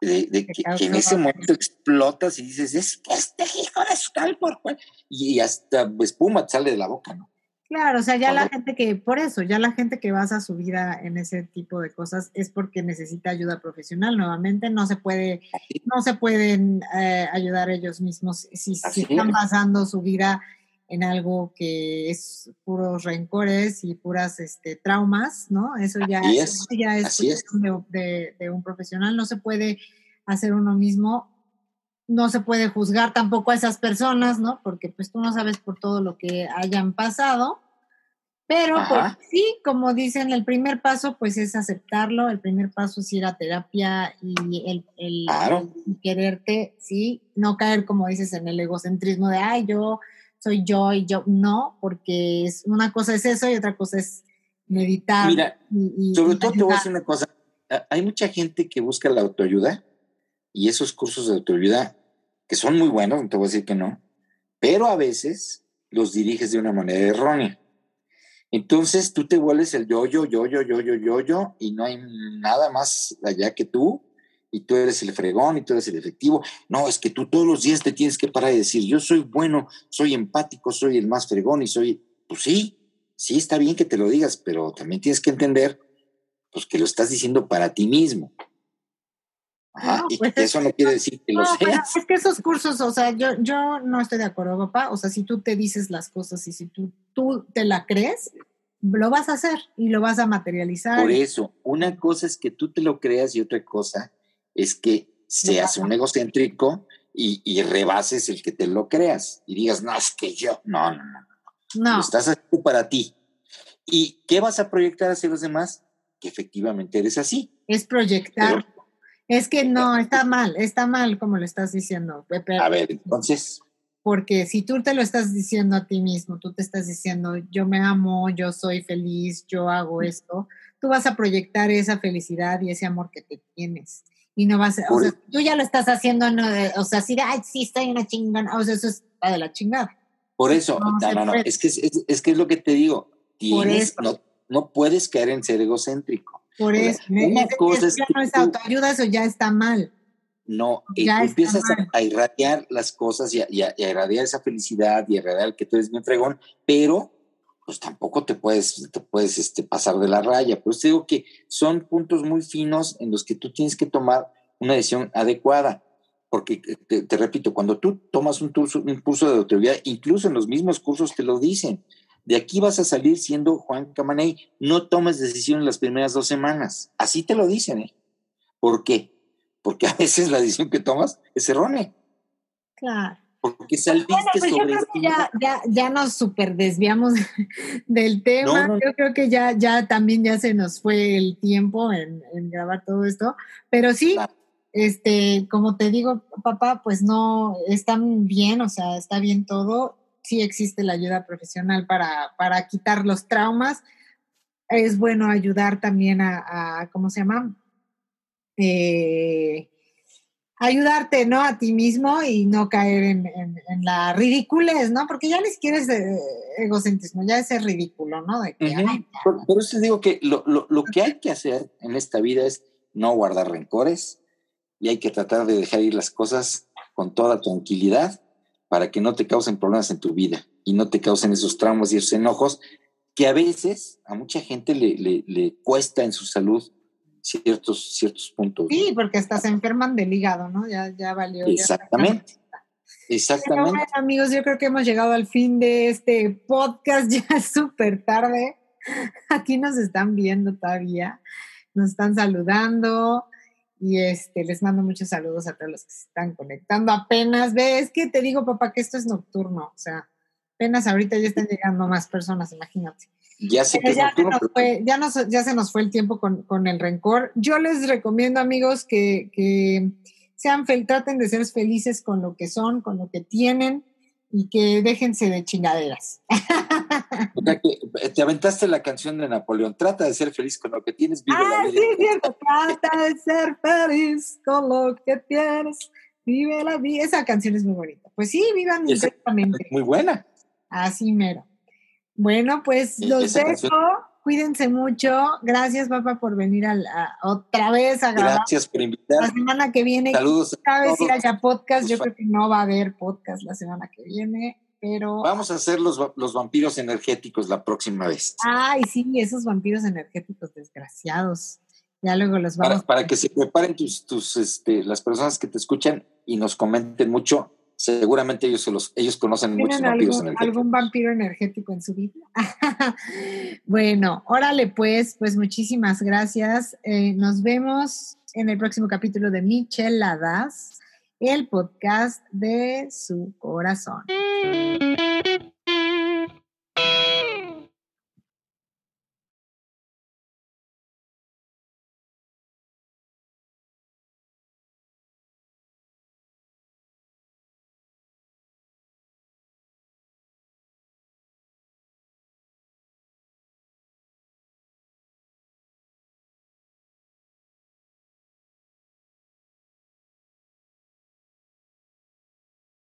de, que, en ese momento explotas y dices, es que este hijo de tal por cual, y hasta espuma te sale de la boca, ¿no? Claro, o sea, ya la gente que, por eso, ya la gente que basa su vida en ese tipo de cosas es porque necesita ayuda profesional. Nuevamente, no se puede, no se pueden eh, ayudar ellos mismos si, están basando su vida en algo que es puros rencores y puras este, traumas, ¿no? Eso ya es, ya es, de, de un profesional. No se puede hacer uno mismo no se puede juzgar tampoco a esas personas, ¿no? Porque pues tú no sabes por todo lo que hayan pasado. Pero pues, sí, como dicen, el primer paso pues es aceptarlo, el primer paso es ir a terapia y el, el, quererte, sí, no caer como dices en el egocentrismo de, ay, yo soy yo y yo, no, porque es, una cosa es eso y otra cosa es meditar. Mira, sobre todo te voy a decir una cosa, hay mucha gente que busca la autoayuda y esos cursos de autoayuda, que son muy buenos, no te voy a decir que no, pero a veces los diriges de una manera errónea. Entonces tú te vuelves el yo, yo, yo, yo, yo, yo, yo, yo, y no hay nada más allá que tú, y tú eres el fregón y tú eres el efectivo. No, es que tú todos los días te tienes que parar y decir, yo soy bueno, soy empático, soy el más fregón y soy, pues sí, sí está bien que te lo digas, pero también tienes que entender, pues que lo estás diciendo para ti mismo y pues eso no quiere decir que lo seas. Es que esos cursos, o sea, yo, yo no estoy de acuerdo, papá. O sea, si tú te dices las cosas y si tú, tú te la crees, lo vas a hacer y lo vas a materializar. Por eso, una cosa es que tú te lo creas y otra cosa es que seas un egocéntrico y, y, rebases el que te lo creas y digas, no, es que yo, no, no, no. No. Lo estás haciendo para ti. ¿Y qué vas a proyectar hacia los demás? Que efectivamente eres así. Es proyectar. Es que no, está mal, está mal como lo estás diciendo. a ver, entonces. Porque si tú te lo estás diciendo a ti mismo, tú te estás diciendo, yo me amo, yo soy feliz, yo hago esto, tú vas a proyectar esa felicidad y ese amor que te tienes. Y no vas a, o sea, tú ya lo estás haciendo, no o sea, si ay, sí, estoy una chingada, o sea, eso es de la chingada. Por eso, no, no, no, es que es, que es lo que te digo, tienes, no, no puedes caer en ser egocéntrico. Por eso, una cosa es, que no es autoayuda, eso ya está mal. No, y tú empiezas a, irradiar las cosas y a, irradiar esa felicidad y a irradiar que tú eres bien fregón, pero pues tampoco te puedes, te puedes este, pasar de la raya. Por eso te digo que son puntos muy finos en los que tú tienes que tomar una decisión adecuada. Porque eh, te, repito, cuando tú tomas un, un curso de autoridad, incluso en los mismos cursos te lo dicen, de aquí vas a salir siendo Juan Camaney. No tomes decisión en las primeras dos semanas. Así te lo dicen, ¿eh? ¿Por qué? porque a veces la decisión que tomas es errónea. Claro. Porque saliste pues sobre yo creo que ya, ya, ya, nos super desviamos del tema. Yo creo que ya, ya también ya se nos fue el tiempo en, en grabar todo esto. Pero sí, este, como te digo, papá, pues no, están bien, o sea, está bien todo. Sí existe la ayuda profesional para, para quitar los traumas. Es bueno ayudar también a, a ¿cómo se llama? Eh, ayudarte, ¿no? A ti mismo y no caer en, en, la ridiculez, ¿no? Porque ya ni siquiera es egocentrismo, ya es el ridículo, ¿no? De que, por, por, eso digo que lo, lo, lo, que hay que hacer en esta vida es no guardar rencores, y hay que tratar de dejar ir las cosas con toda tranquilidad para que no te causen problemas en tu vida y no te causen esos traumas y esos enojos que a veces a mucha gente le, le, le cuesta en su salud ciertos, ciertos puntos. Sí, porque hasta se enferman del hígado, ¿no? Ya, ya valió. Exactamente. Exactamente. bueno, amigos, yo creo que hemos llegado al fin de este podcast, ya es súper tarde. Aquí nos están viendo todavía, nos están saludando. Y este, les mando muchos saludos a todos los que se están conectando. Apenas, ve, es que te digo, papá, que esto es nocturno. O sea, apenas ahorita ya están llegando más personas, imagínate. Ya sé que ya, ya, se nos fue el tiempo con, con, el rencor. Yo les recomiendo, amigos, que, que sean, traten de ser felices con lo que son, con lo que tienen y que déjense de chingaderas. Eh, te aventaste la canción de Napoleón, trata de ser feliz con lo que tienes, vive ah, la vida. Sí, cierto, trata de ser feliz con lo que tienes, vive la vida. Esa canción es muy bonita. Pues sí, vivan intensamente. Muy buena. Así mero. Bueno, pues los dejo. Cuídense mucho. Gracias, papá, por venir a, otra vez a grabar. Gracias por invitar. La semana que viene. Saludos. Cada si haya podcast. Yo creo que no va a haber podcast la semana que viene, pero. Vamos a hacer los, los vampiros energéticos la próxima vez. Ay, sí, esos vampiros energéticos desgraciados. Ya luego los vamos. Para, para que se preparen tus, tus, este, las personas que te escuchan y nos comenten mucho seguramente ellos, los, ellos conocen muchos vampiros algún, algún vampiro energético en su vida. bueno, órale pues, pues muchísimas gracias. Eh, nos vemos en el próximo capítulo de Micheladas, el podcast de su corazón.